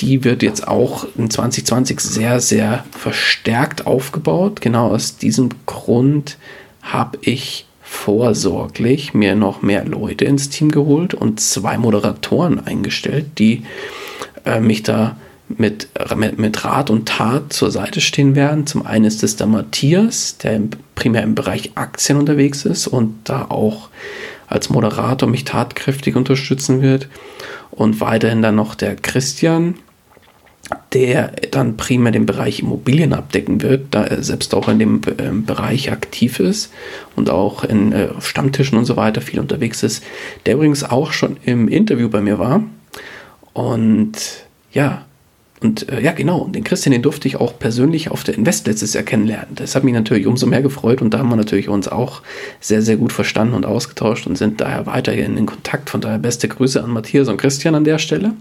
die wird jetzt auch in 2020 sehr, sehr verstärkt aufgebaut. Genau aus diesem Grund habe ich vorsorglich mir noch mehr Leute ins Team geholt und zwei Moderatoren eingestellt, die äh, mich da mit, mit, mit, Rat und Tat zur Seite stehen werden. Zum einen ist es der Matthias, der im, primär im Bereich Aktien unterwegs ist und da auch als Moderator mich tatkräftig unterstützen wird. Und weiterhin dann noch der Christian, der dann primär den Bereich Immobilien abdecken wird, da er selbst auch in dem äh, Bereich aktiv ist und auch in äh, Stammtischen und so weiter viel unterwegs ist, der übrigens auch schon im Interview bei mir war. Und ja, und äh, ja, genau, und den Christian, den durfte ich auch persönlich auf der Invest letztes Jahr kennenlernen. Das hat mich natürlich umso mehr gefreut und da haben wir natürlich uns auch sehr, sehr gut verstanden und ausgetauscht und sind daher weiterhin in Kontakt. Von daher beste Grüße an Matthias und Christian an der Stelle.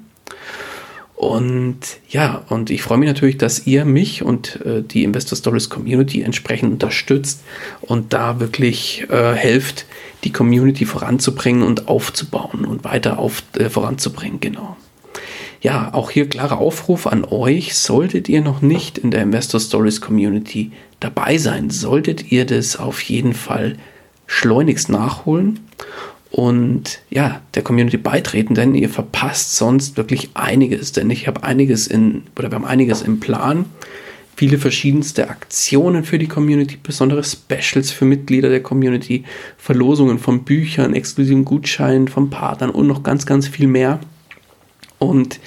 Und ja, und ich freue mich natürlich, dass ihr mich und äh, die Investor Stories Community entsprechend unterstützt und da wirklich äh, helft, die Community voranzubringen und aufzubauen und weiter auf, äh, voranzubringen, genau. Ja, auch hier klarer Aufruf an euch. Solltet ihr noch nicht in der Investor Stories Community dabei sein, solltet ihr das auf jeden Fall schleunigst nachholen und ja, der Community beitreten, denn ihr verpasst sonst wirklich einiges, denn ich habe einiges in, oder wir haben einiges im Plan. Viele verschiedenste Aktionen für die Community, besondere Specials für Mitglieder der Community, Verlosungen von Büchern, exklusiven Gutscheinen von Partnern und noch ganz, ganz viel mehr. Und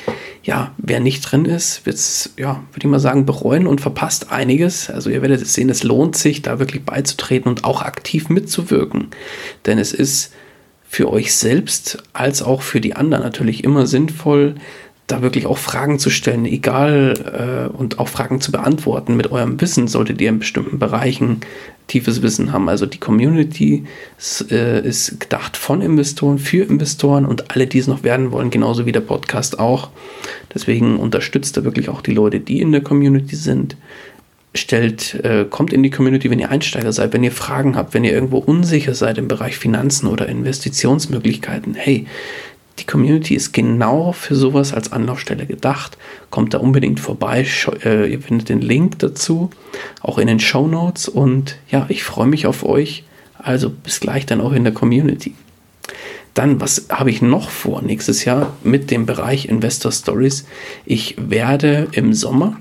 ja, wer nicht drin ist, wird es, ja, würde ich mal sagen, bereuen und verpasst einiges. Also ihr werdet sehen, es lohnt sich, da wirklich beizutreten und auch aktiv mitzuwirken. Denn es ist für euch selbst als auch für die anderen natürlich immer sinnvoll, da wirklich auch Fragen zu stellen, egal äh, und auch Fragen zu beantworten. Mit eurem Wissen solltet ihr in bestimmten Bereichen tiefes Wissen haben. Also die Community ist, äh, ist gedacht von Investoren, für Investoren und alle, die es noch werden wollen, genauso wie der Podcast auch. Deswegen unterstützt er wirklich auch die Leute, die in der Community sind stellt, äh, kommt in die Community, wenn ihr Einsteiger seid, wenn ihr Fragen habt, wenn ihr irgendwo unsicher seid im Bereich Finanzen oder Investitionsmöglichkeiten. Hey, die Community ist genau für sowas als Anlaufstelle gedacht. Kommt da unbedingt vorbei. Äh, ihr findet den Link dazu auch in den Show Notes. Und ja, ich freue mich auf euch. Also bis gleich dann auch in der Community. Dann, was habe ich noch vor nächstes Jahr mit dem Bereich Investor Stories? Ich werde im Sommer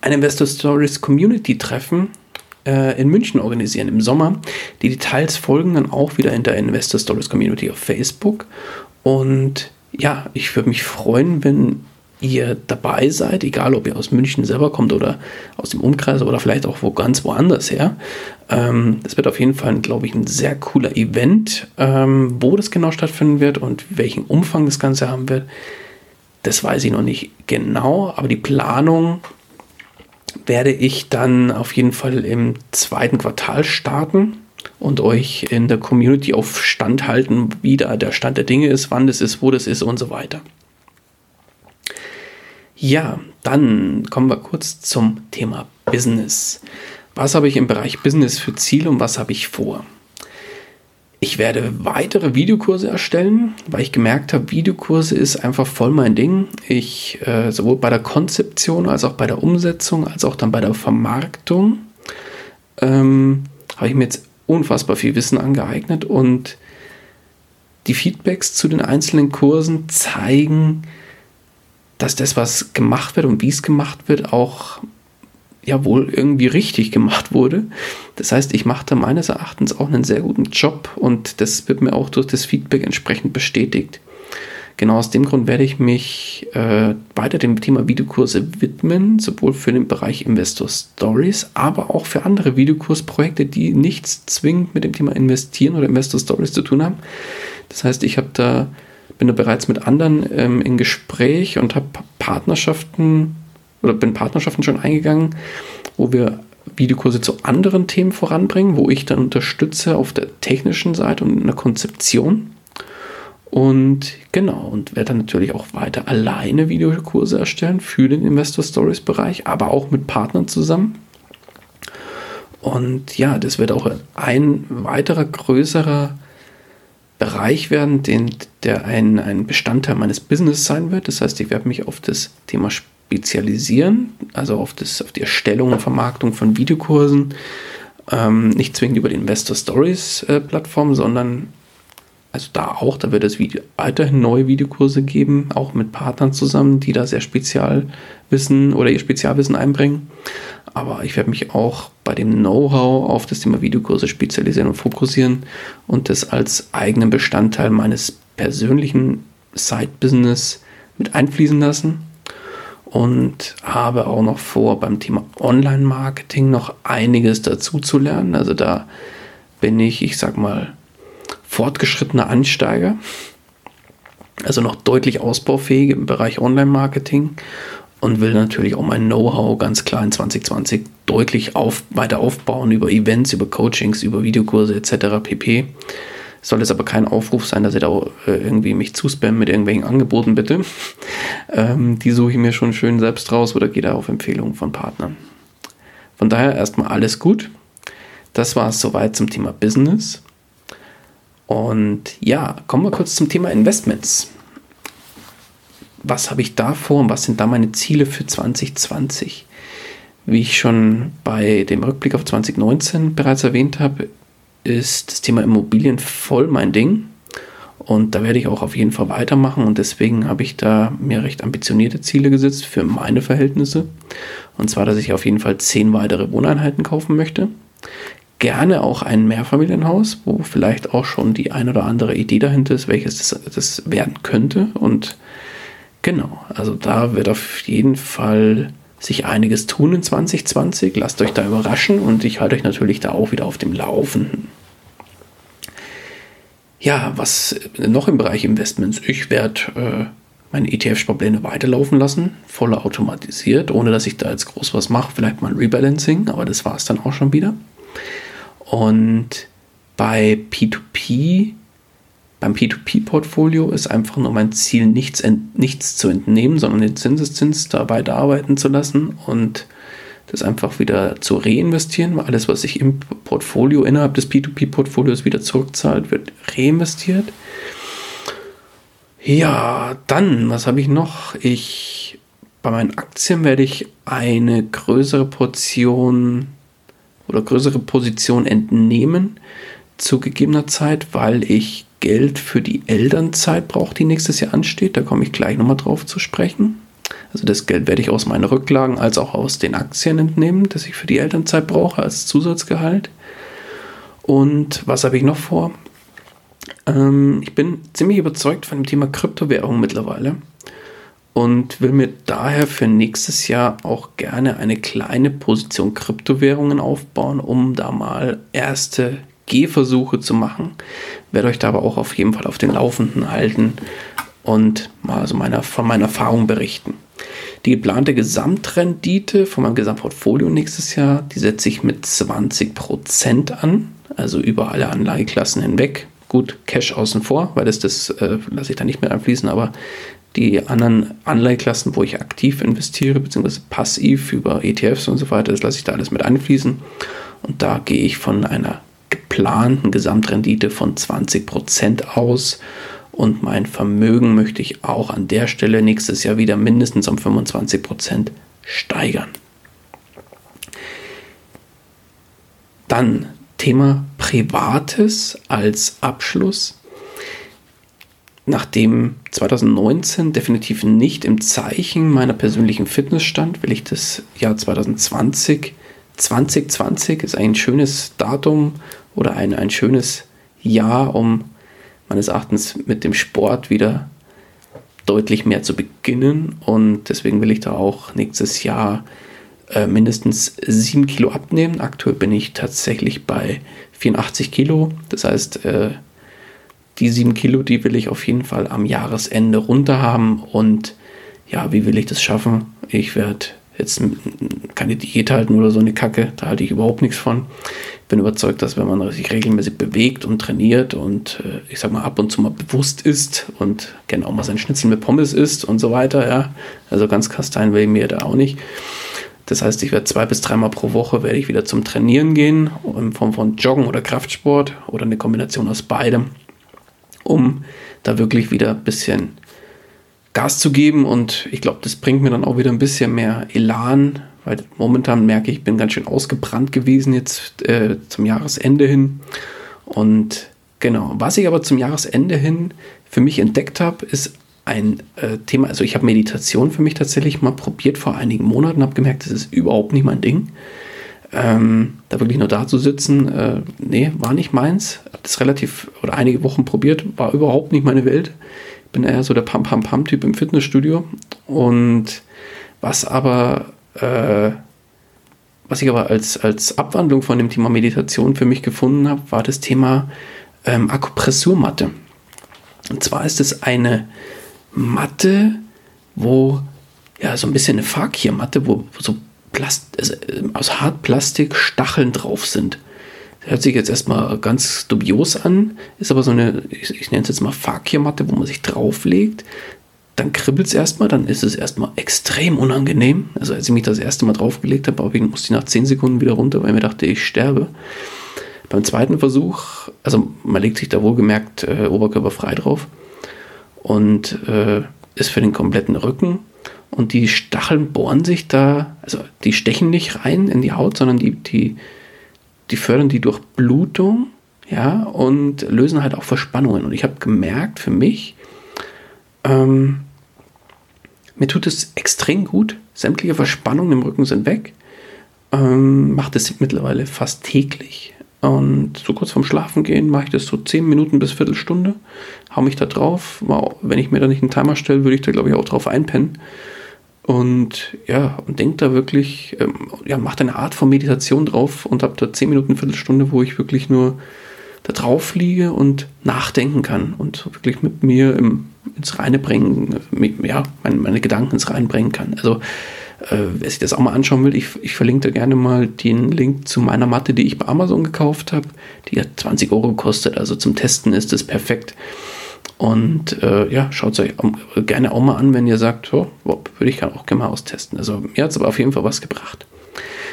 ein Investor Stories Community Treffen äh, in München organisieren im Sommer. Die Details folgen dann auch wieder in der Investor Stories Community auf Facebook. Und ja, ich würde mich freuen, wenn ihr dabei seid, egal ob ihr aus München selber kommt oder aus dem Umkreis oder vielleicht auch wo ganz woanders her. Ähm, das wird auf jeden Fall, glaube ich, ein sehr cooler Event. Ähm, wo das genau stattfinden wird und welchen Umfang das Ganze haben wird, das weiß ich noch nicht genau, aber die Planung werde ich dann auf jeden Fall im zweiten Quartal starten und euch in der Community auf Stand halten, wie da der Stand der Dinge ist, wann das ist, wo das ist und so weiter. Ja, dann kommen wir kurz zum Thema Business. Was habe ich im Bereich Business für Ziele und was habe ich vor? Ich werde weitere Videokurse erstellen, weil ich gemerkt habe, Videokurse ist einfach voll mein Ding. Ich äh, sowohl bei der Konzeption als auch bei der Umsetzung, als auch dann bei der Vermarktung ähm, habe ich mir jetzt unfassbar viel Wissen angeeignet und die Feedbacks zu den einzelnen Kursen zeigen, dass das, was gemacht wird und wie es gemacht wird, auch ja wohl irgendwie richtig gemacht wurde. Das heißt, ich mache da meines Erachtens auch einen sehr guten Job und das wird mir auch durch das Feedback entsprechend bestätigt. Genau aus dem Grund werde ich mich äh, weiter dem Thema Videokurse widmen, sowohl für den Bereich Investor Stories, aber auch für andere Videokursprojekte, die nichts zwingend mit dem Thema Investieren oder Investor Stories zu tun haben. Das heißt, ich habe da bin da bereits mit anderen ähm, in Gespräch und habe Partnerschaften oder bin Partnerschaften schon eingegangen, wo wir Videokurse zu anderen Themen voranbringen, wo ich dann unterstütze auf der technischen Seite und in der Konzeption. Und genau, und werde dann natürlich auch weiter alleine Videokurse erstellen für den Investor Stories Bereich, aber auch mit Partnern zusammen. Und ja, das wird auch ein weiterer größerer Bereich werden, den, der ein, ein Bestandteil meines Business sein wird. Das heißt, ich werde mich auf das Thema spezialisieren, also auf, das, auf die Erstellung und Vermarktung von Videokursen. Ähm, nicht zwingend über die Investor Stories äh, Plattform, sondern also da auch, da wird es Video, weiterhin neue Videokurse geben, auch mit Partnern zusammen, die da sehr Spezialwissen oder ihr Spezialwissen einbringen. Aber ich werde mich auch bei dem Know-how auf das Thema Videokurse spezialisieren und fokussieren und das als eigenen Bestandteil meines persönlichen Side-Business mit einfließen lassen und habe auch noch vor, beim Thema Online-Marketing noch einiges dazu zu lernen. Also da bin ich, ich sag mal, fortgeschrittener Ansteiger, also noch deutlich ausbaufähig im Bereich Online-Marketing und will natürlich auch mein Know-how ganz klar in 2020 deutlich auf, weiter aufbauen über Events, über Coachings, über Videokurse etc. pp. Soll es aber kein Aufruf sein, dass ihr da äh, irgendwie mich zuspammen mit irgendwelchen Angeboten, bitte. Ähm, die suche ich mir schon schön selbst raus oder gehe da auf Empfehlungen von Partnern. Von daher erstmal alles gut. Das war es soweit zum Thema Business. Und ja, kommen wir kurz zum Thema Investments. Was habe ich da vor und was sind da meine Ziele für 2020? Wie ich schon bei dem Rückblick auf 2019 bereits erwähnt habe, ist das Thema Immobilien voll mein Ding. Und da werde ich auch auf jeden Fall weitermachen. Und deswegen habe ich da mir recht ambitionierte Ziele gesetzt für meine Verhältnisse. Und zwar, dass ich auf jeden Fall zehn weitere Wohneinheiten kaufen möchte. Gerne auch ein Mehrfamilienhaus, wo vielleicht auch schon die ein oder andere Idee dahinter ist, welches das, das werden könnte. Und genau, also da wird auf jeden Fall sich einiges tun in 2020. Lasst euch da überraschen und ich halte euch natürlich da auch wieder auf dem Laufenden. Ja, was noch im Bereich Investments? Ich werde äh, meine ETF-Sparpläne weiterlaufen lassen, voll automatisiert, ohne dass ich da jetzt groß was mache. Vielleicht mal ein Rebalancing, aber das war es dann auch schon wieder. Und bei P2P beim P2P-Portfolio ist einfach nur mein Ziel, nichts, nichts zu entnehmen, sondern den Zinseszins da weiterarbeiten zu lassen und das einfach wieder zu reinvestieren, alles, was sich im Portfolio innerhalb des P2P-Portfolios wieder zurückzahlt, wird reinvestiert. Ja, dann, was habe ich noch? Ich bei meinen Aktien werde ich eine größere Portion oder größere Position entnehmen zu gegebener Zeit, weil ich Geld für die Elternzeit braucht, die nächstes Jahr ansteht. Da komme ich gleich nochmal drauf zu sprechen. Also das Geld werde ich aus meinen Rücklagen als auch aus den Aktien entnehmen, das ich für die Elternzeit brauche als Zusatzgehalt. Und was habe ich noch vor? Ähm, ich bin ziemlich überzeugt von dem Thema Kryptowährung mittlerweile und will mir daher für nächstes Jahr auch gerne eine kleine Position Kryptowährungen aufbauen, um da mal erste Gehversuche zu machen. Werde euch da aber auch auf jeden Fall auf den Laufenden halten und mal so meiner, von meiner Erfahrung berichten. Die geplante Gesamtrendite von meinem Gesamtportfolio nächstes Jahr, die setze ich mit 20% an, also über alle Anlageklassen hinweg. Gut, Cash außen vor, weil das, das äh, lasse ich da nicht mehr einfließen, aber die anderen Anleiheklassen, wo ich aktiv investiere, beziehungsweise passiv über ETFs und so weiter, das lasse ich da alles mit einfließen. Und da gehe ich von einer geplanten Gesamtrendite von 20% aus. Und mein Vermögen möchte ich auch an der Stelle nächstes Jahr wieder mindestens um 25% steigern. Dann Thema Privates als Abschluss. Nachdem 2019 definitiv nicht im Zeichen meiner persönlichen Fitness stand, will ich das Jahr 2020 2020 ist ein schönes Datum oder ein, ein schönes Jahr, um meines Erachtens mit dem Sport wieder deutlich mehr zu beginnen. Und deswegen will ich da auch nächstes Jahr äh, mindestens 7 Kilo abnehmen. Aktuell bin ich tatsächlich bei 84 Kilo. Das heißt, äh, die 7 Kilo, die will ich auf jeden Fall am Jahresende runter haben. Und ja, wie will ich das schaffen? Ich werde jetzt keine Diät halten oder so eine Kacke, da halte ich überhaupt nichts von. Ich bin überzeugt, dass wenn man sich regelmäßig bewegt und trainiert und äh, ich sag mal ab und zu mal bewusst ist und gerne auch mal sein Schnitzel mit Pommes isst und so weiter, ja, also ganz kastein will ich mir da auch nicht. Das heißt, ich werde zwei bis dreimal pro Woche werde ich wieder zum Trainieren gehen, in Form von Joggen oder Kraftsport oder eine Kombination aus beidem, um da wirklich wieder ein bisschen Gas zu geben und ich glaube, das bringt mir dann auch wieder ein bisschen mehr Elan, weil momentan merke ich, ich bin ganz schön ausgebrannt gewesen jetzt äh, zum Jahresende hin. Und genau, was ich aber zum Jahresende hin für mich entdeckt habe, ist ein äh, Thema, also ich habe Meditation für mich tatsächlich mal probiert vor einigen Monaten, habe gemerkt, das ist überhaupt nicht mein Ding. Ähm, da wirklich nur da zu sitzen, äh, nee, war nicht meins. Habe das relativ oder einige Wochen probiert, war überhaupt nicht meine Welt bin eher so der Pam-Pam-Pam-Typ im Fitnessstudio. Und was aber, äh, was ich aber als, als Abwandlung von dem Thema Meditation für mich gefunden habe, war das Thema ähm, Akupressurmatte. Und zwar ist es eine Matte, wo ja so ein bisschen eine Fakir-Matte, wo, so Plast also, äh, aus Hartplastik Stacheln drauf sind. Hört sich jetzt erstmal ganz dubios an, ist aber so eine, ich, ich nenne es jetzt mal Fakirmatte, wo man sich drauflegt. Dann kribbelt es erstmal, dann ist es erstmal extrem unangenehm. Also als ich mich das erste Mal draufgelegt habe, musste ich nach 10 Sekunden wieder runter, weil ich mir dachte, ich sterbe. Beim zweiten Versuch, also man legt sich da wohlgemerkt äh, oberkörperfrei drauf und äh, ist für den kompletten Rücken. Und die Stacheln bohren sich da, also die stechen nicht rein in die Haut, sondern die, die, die fördern die Durchblutung, ja, und lösen halt auch Verspannungen. Und ich habe gemerkt für mich, ähm, mir tut es extrem gut. Sämtliche Verspannungen im Rücken sind weg. Ähm, macht es mittlerweile fast täglich. Und so kurz vorm Schlafen gehen mache ich das so 10 Minuten bis Viertelstunde. Hau mich da drauf. Wenn ich mir da nicht einen Timer stelle, würde ich da glaube ich auch drauf einpennen. Und ja, und denke da wirklich, ähm, ja, macht eine Art von Meditation drauf und habe da 10 Minuten, Viertelstunde, wo ich wirklich nur da drauf liege und nachdenken kann und wirklich mit mir im, ins Reine bringen, ja, meine, meine Gedanken ins Reine bringen kann. Also äh, wer sich das auch mal anschauen will, ich, ich verlinke da gerne mal den Link zu meiner Matte, die ich bei Amazon gekauft habe. Die hat 20 Euro gekostet, also zum Testen ist es perfekt. Und äh, ja, schaut es euch gerne auch mal an, wenn ihr sagt, oh, würde ich auch gerne mal austesten. Also mir hat es aber auf jeden Fall was gebracht.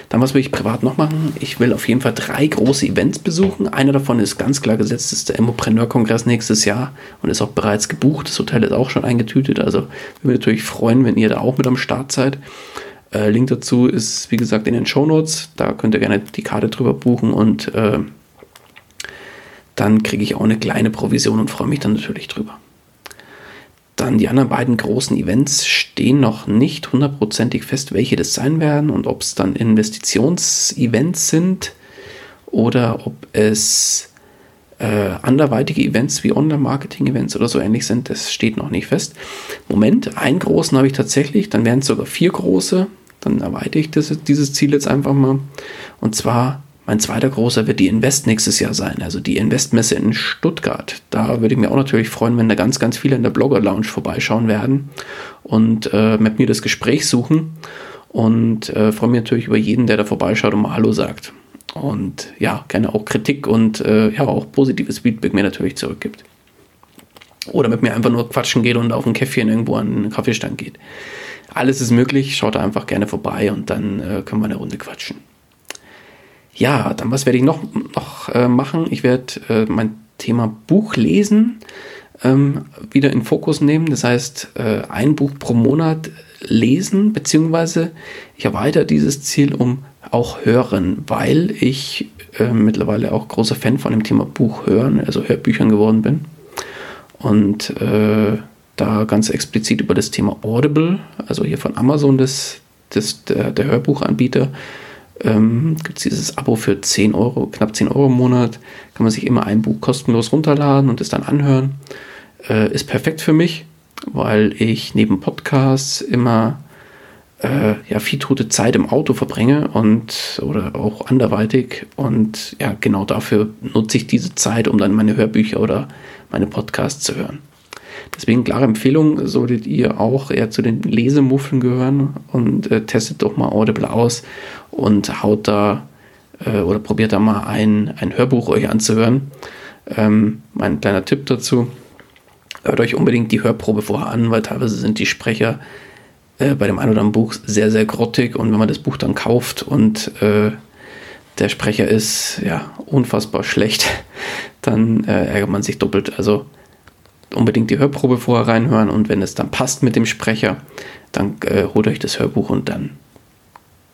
Dann was will ich privat noch machen? Ich will auf jeden Fall drei große Events besuchen. Einer davon ist ganz klar gesetzt, ist der Immopreneur-Kongress nächstes Jahr und ist auch bereits gebucht. Das Hotel ist auch schon eingetütet. Also würde mich natürlich freuen, wenn ihr da auch mit am Start seid. Äh, Link dazu ist, wie gesagt, in den Show Notes. Da könnt ihr gerne die Karte drüber buchen und äh, dann kriege ich auch eine kleine Provision und freue mich dann natürlich drüber. Dann die anderen beiden großen Events stehen noch nicht hundertprozentig fest, welche das sein werden und ob es dann Investitionsevents sind oder ob es äh, anderweitige Events wie Online-Marketing-Events oder so ähnlich sind. Das steht noch nicht fest. Moment, einen großen habe ich tatsächlich, dann wären es sogar vier große. Dann erweitere ich das, dieses Ziel jetzt einfach mal. Und zwar mein zweiter großer wird die Invest nächstes Jahr sein, also die Investmesse in Stuttgart. Da würde ich mir auch natürlich freuen, wenn da ganz, ganz viele in der Blogger Lounge vorbeischauen werden und äh, mit mir das Gespräch suchen. Und äh, freue mich natürlich über jeden, der da vorbeischaut und mal Hallo sagt. Und ja, gerne auch Kritik und äh, ja, auch positives Feedback mir natürlich zurückgibt. Oder mit mir einfach nur quatschen geht und auf ein Käffchen irgendwo an einen Kaffeestand geht. Alles ist möglich, schaut da einfach gerne vorbei und dann äh, können wir eine Runde quatschen. Ja, dann was werde ich noch, noch äh, machen? Ich werde äh, mein Thema Buch lesen ähm, wieder in Fokus nehmen. Das heißt, äh, ein Buch pro Monat lesen, beziehungsweise ich erweitere dieses Ziel um auch hören, weil ich äh, mittlerweile auch großer Fan von dem Thema Buch hören, also Hörbüchern geworden bin. Und äh, da ganz explizit über das Thema Audible, also hier von Amazon, das, das, der, der Hörbuchanbieter, ähm, gibt es dieses Abo für 10 Euro, knapp 10 Euro im Monat. Kann man sich immer ein Buch kostenlos runterladen und es dann anhören. Äh, ist perfekt für mich, weil ich neben Podcasts immer äh, ja, viel tote Zeit im Auto verbringe und oder auch anderweitig. Und ja, genau dafür nutze ich diese Zeit, um dann meine Hörbücher oder meine Podcasts zu hören. Deswegen klare Empfehlung, solltet ihr auch eher zu den Lesemuffeln gehören und äh, testet doch mal Audible aus und haut da äh, oder probiert da mal ein, ein Hörbuch euch anzuhören. Ähm, mein kleiner Tipp dazu, hört euch unbedingt die Hörprobe vorher an, weil teilweise sind die Sprecher äh, bei dem einen oder anderen Buch sehr, sehr grottig und wenn man das Buch dann kauft und äh, der Sprecher ist ja unfassbar schlecht, dann äh, ärgert man sich doppelt. Also unbedingt die Hörprobe vorher reinhören und wenn es dann passt mit dem Sprecher, dann äh, holt euch das Hörbuch und dann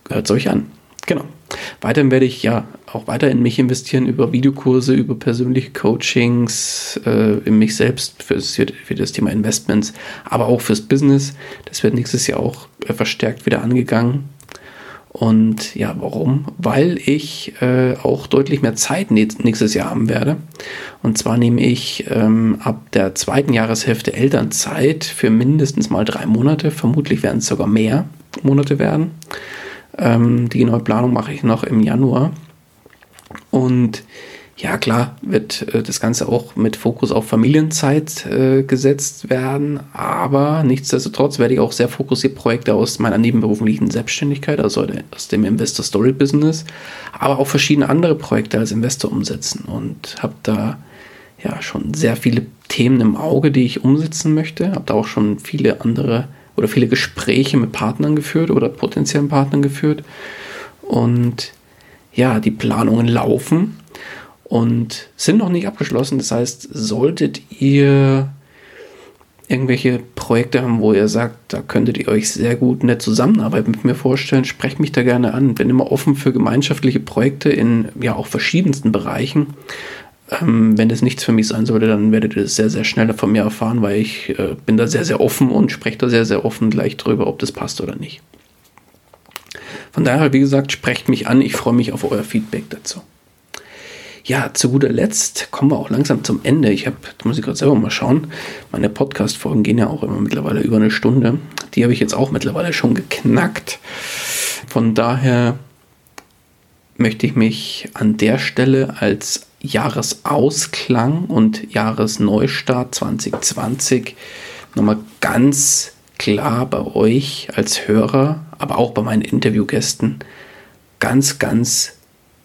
hört es euch an. Genau. Weiterhin werde ich ja auch weiter in mich investieren über Videokurse, über persönliche Coachings, äh, in mich selbst für das, für das Thema Investments, aber auch fürs Business. Das wird nächstes Jahr auch äh, verstärkt wieder angegangen. Und ja, warum? Weil ich äh, auch deutlich mehr Zeit nächstes Jahr haben werde. Und zwar nehme ich ähm, ab der zweiten Jahreshälfte Elternzeit für mindestens mal drei Monate. Vermutlich werden es sogar mehr Monate werden. Ähm, die genaue Planung mache ich noch im Januar. Und ja, klar, wird äh, das Ganze auch mit Fokus auf Familienzeit äh, gesetzt werden, aber nichtsdestotrotz werde ich auch sehr fokussiert Projekte aus meiner nebenberuflichen Selbstständigkeit, also aus dem Investor Story Business, aber auch verschiedene andere Projekte als Investor umsetzen. Und habe da ja schon sehr viele Themen im Auge, die ich umsetzen möchte, habe da auch schon viele andere oder viele Gespräche mit Partnern geführt oder potenziellen Partnern geführt. Und ja, die Planungen laufen und sind noch nicht abgeschlossen. Das heißt, solltet ihr irgendwelche Projekte haben, wo ihr sagt, da könntet ihr euch sehr gut in der Zusammenarbeit mit mir vorstellen, sprecht mich da gerne an. Bin immer offen für gemeinschaftliche Projekte in ja auch verschiedensten Bereichen. Ähm, wenn das nichts für mich sein sollte, dann werdet ihr das sehr, sehr schnell von mir erfahren, weil ich äh, bin da sehr, sehr offen und spreche da sehr, sehr offen gleich drüber, ob das passt oder nicht. Von daher, wie gesagt, sprecht mich an. Ich freue mich auf euer Feedback dazu. Ja, zu guter Letzt kommen wir auch langsam zum Ende. Ich habe, da muss ich gerade selber mal schauen, meine Podcast-Folgen gehen ja auch immer mittlerweile über eine Stunde. Die habe ich jetzt auch mittlerweile schon geknackt. Von daher möchte ich mich an der Stelle als Jahresausklang und Jahresneustart 2020 nochmal ganz klar bei euch als Hörer, aber auch bei meinen Interviewgästen ganz, ganz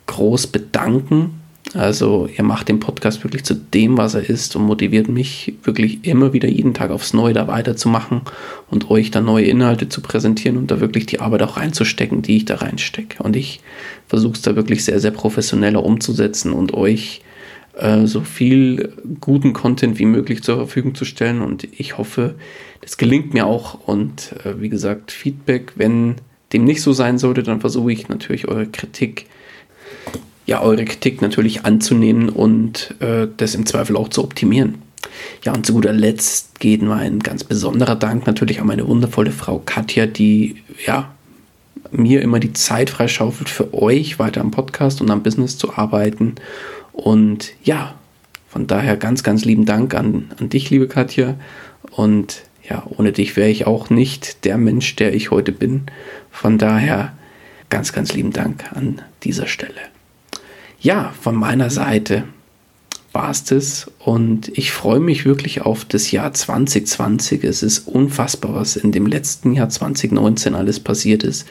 groß bedanken also ihr macht den Podcast wirklich zu dem, was er ist und motiviert mich wirklich immer wieder jeden Tag aufs Neue da weiterzumachen und euch da neue Inhalte zu präsentieren und da wirklich die Arbeit auch reinzustecken, die ich da reinstecke. Und ich versuche es da wirklich sehr, sehr professioneller umzusetzen und euch äh, so viel guten Content wie möglich zur Verfügung zu stellen. Und ich hoffe, das gelingt mir auch. Und äh, wie gesagt, Feedback, wenn dem nicht so sein sollte, dann versuche ich natürlich eure Kritik ja, eure Kritik natürlich anzunehmen und äh, das im Zweifel auch zu optimieren. Ja, und zu guter Letzt geht mal ein ganz besonderer Dank natürlich an meine wundervolle Frau Katja, die ja mir immer die Zeit freischaufelt für euch weiter am Podcast und am Business zu arbeiten. Und ja, von daher ganz, ganz lieben Dank an, an dich, liebe Katja. Und ja, ohne dich wäre ich auch nicht der Mensch, der ich heute bin. Von daher ganz, ganz lieben Dank an dieser Stelle ja, von meiner Seite war es das. Und ich freue mich wirklich auf das Jahr 2020. Es ist unfassbar, was in dem letzten Jahr 2019 alles passiert ist.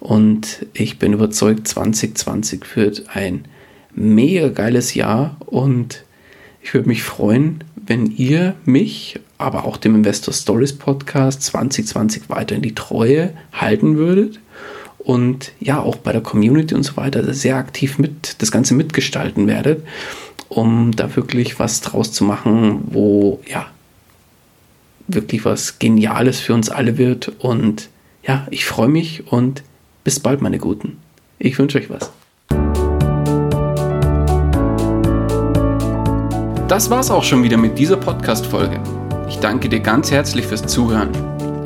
Und ich bin überzeugt, 2020 wird ein mega geiles Jahr. Und ich würde mich freuen, wenn ihr mich, aber auch dem Investor Stories Podcast 2020 weiter in die Treue halten würdet und ja auch bei der Community und so weiter sehr aktiv mit das Ganze mitgestalten werdet, um da wirklich was draus zu machen, wo ja wirklich was Geniales für uns alle wird. Und ja, ich freue mich und bis bald, meine Guten. Ich wünsche euch was. Das war's auch schon wieder mit dieser Podcast-Folge. Ich danke dir ganz herzlich fürs Zuhören.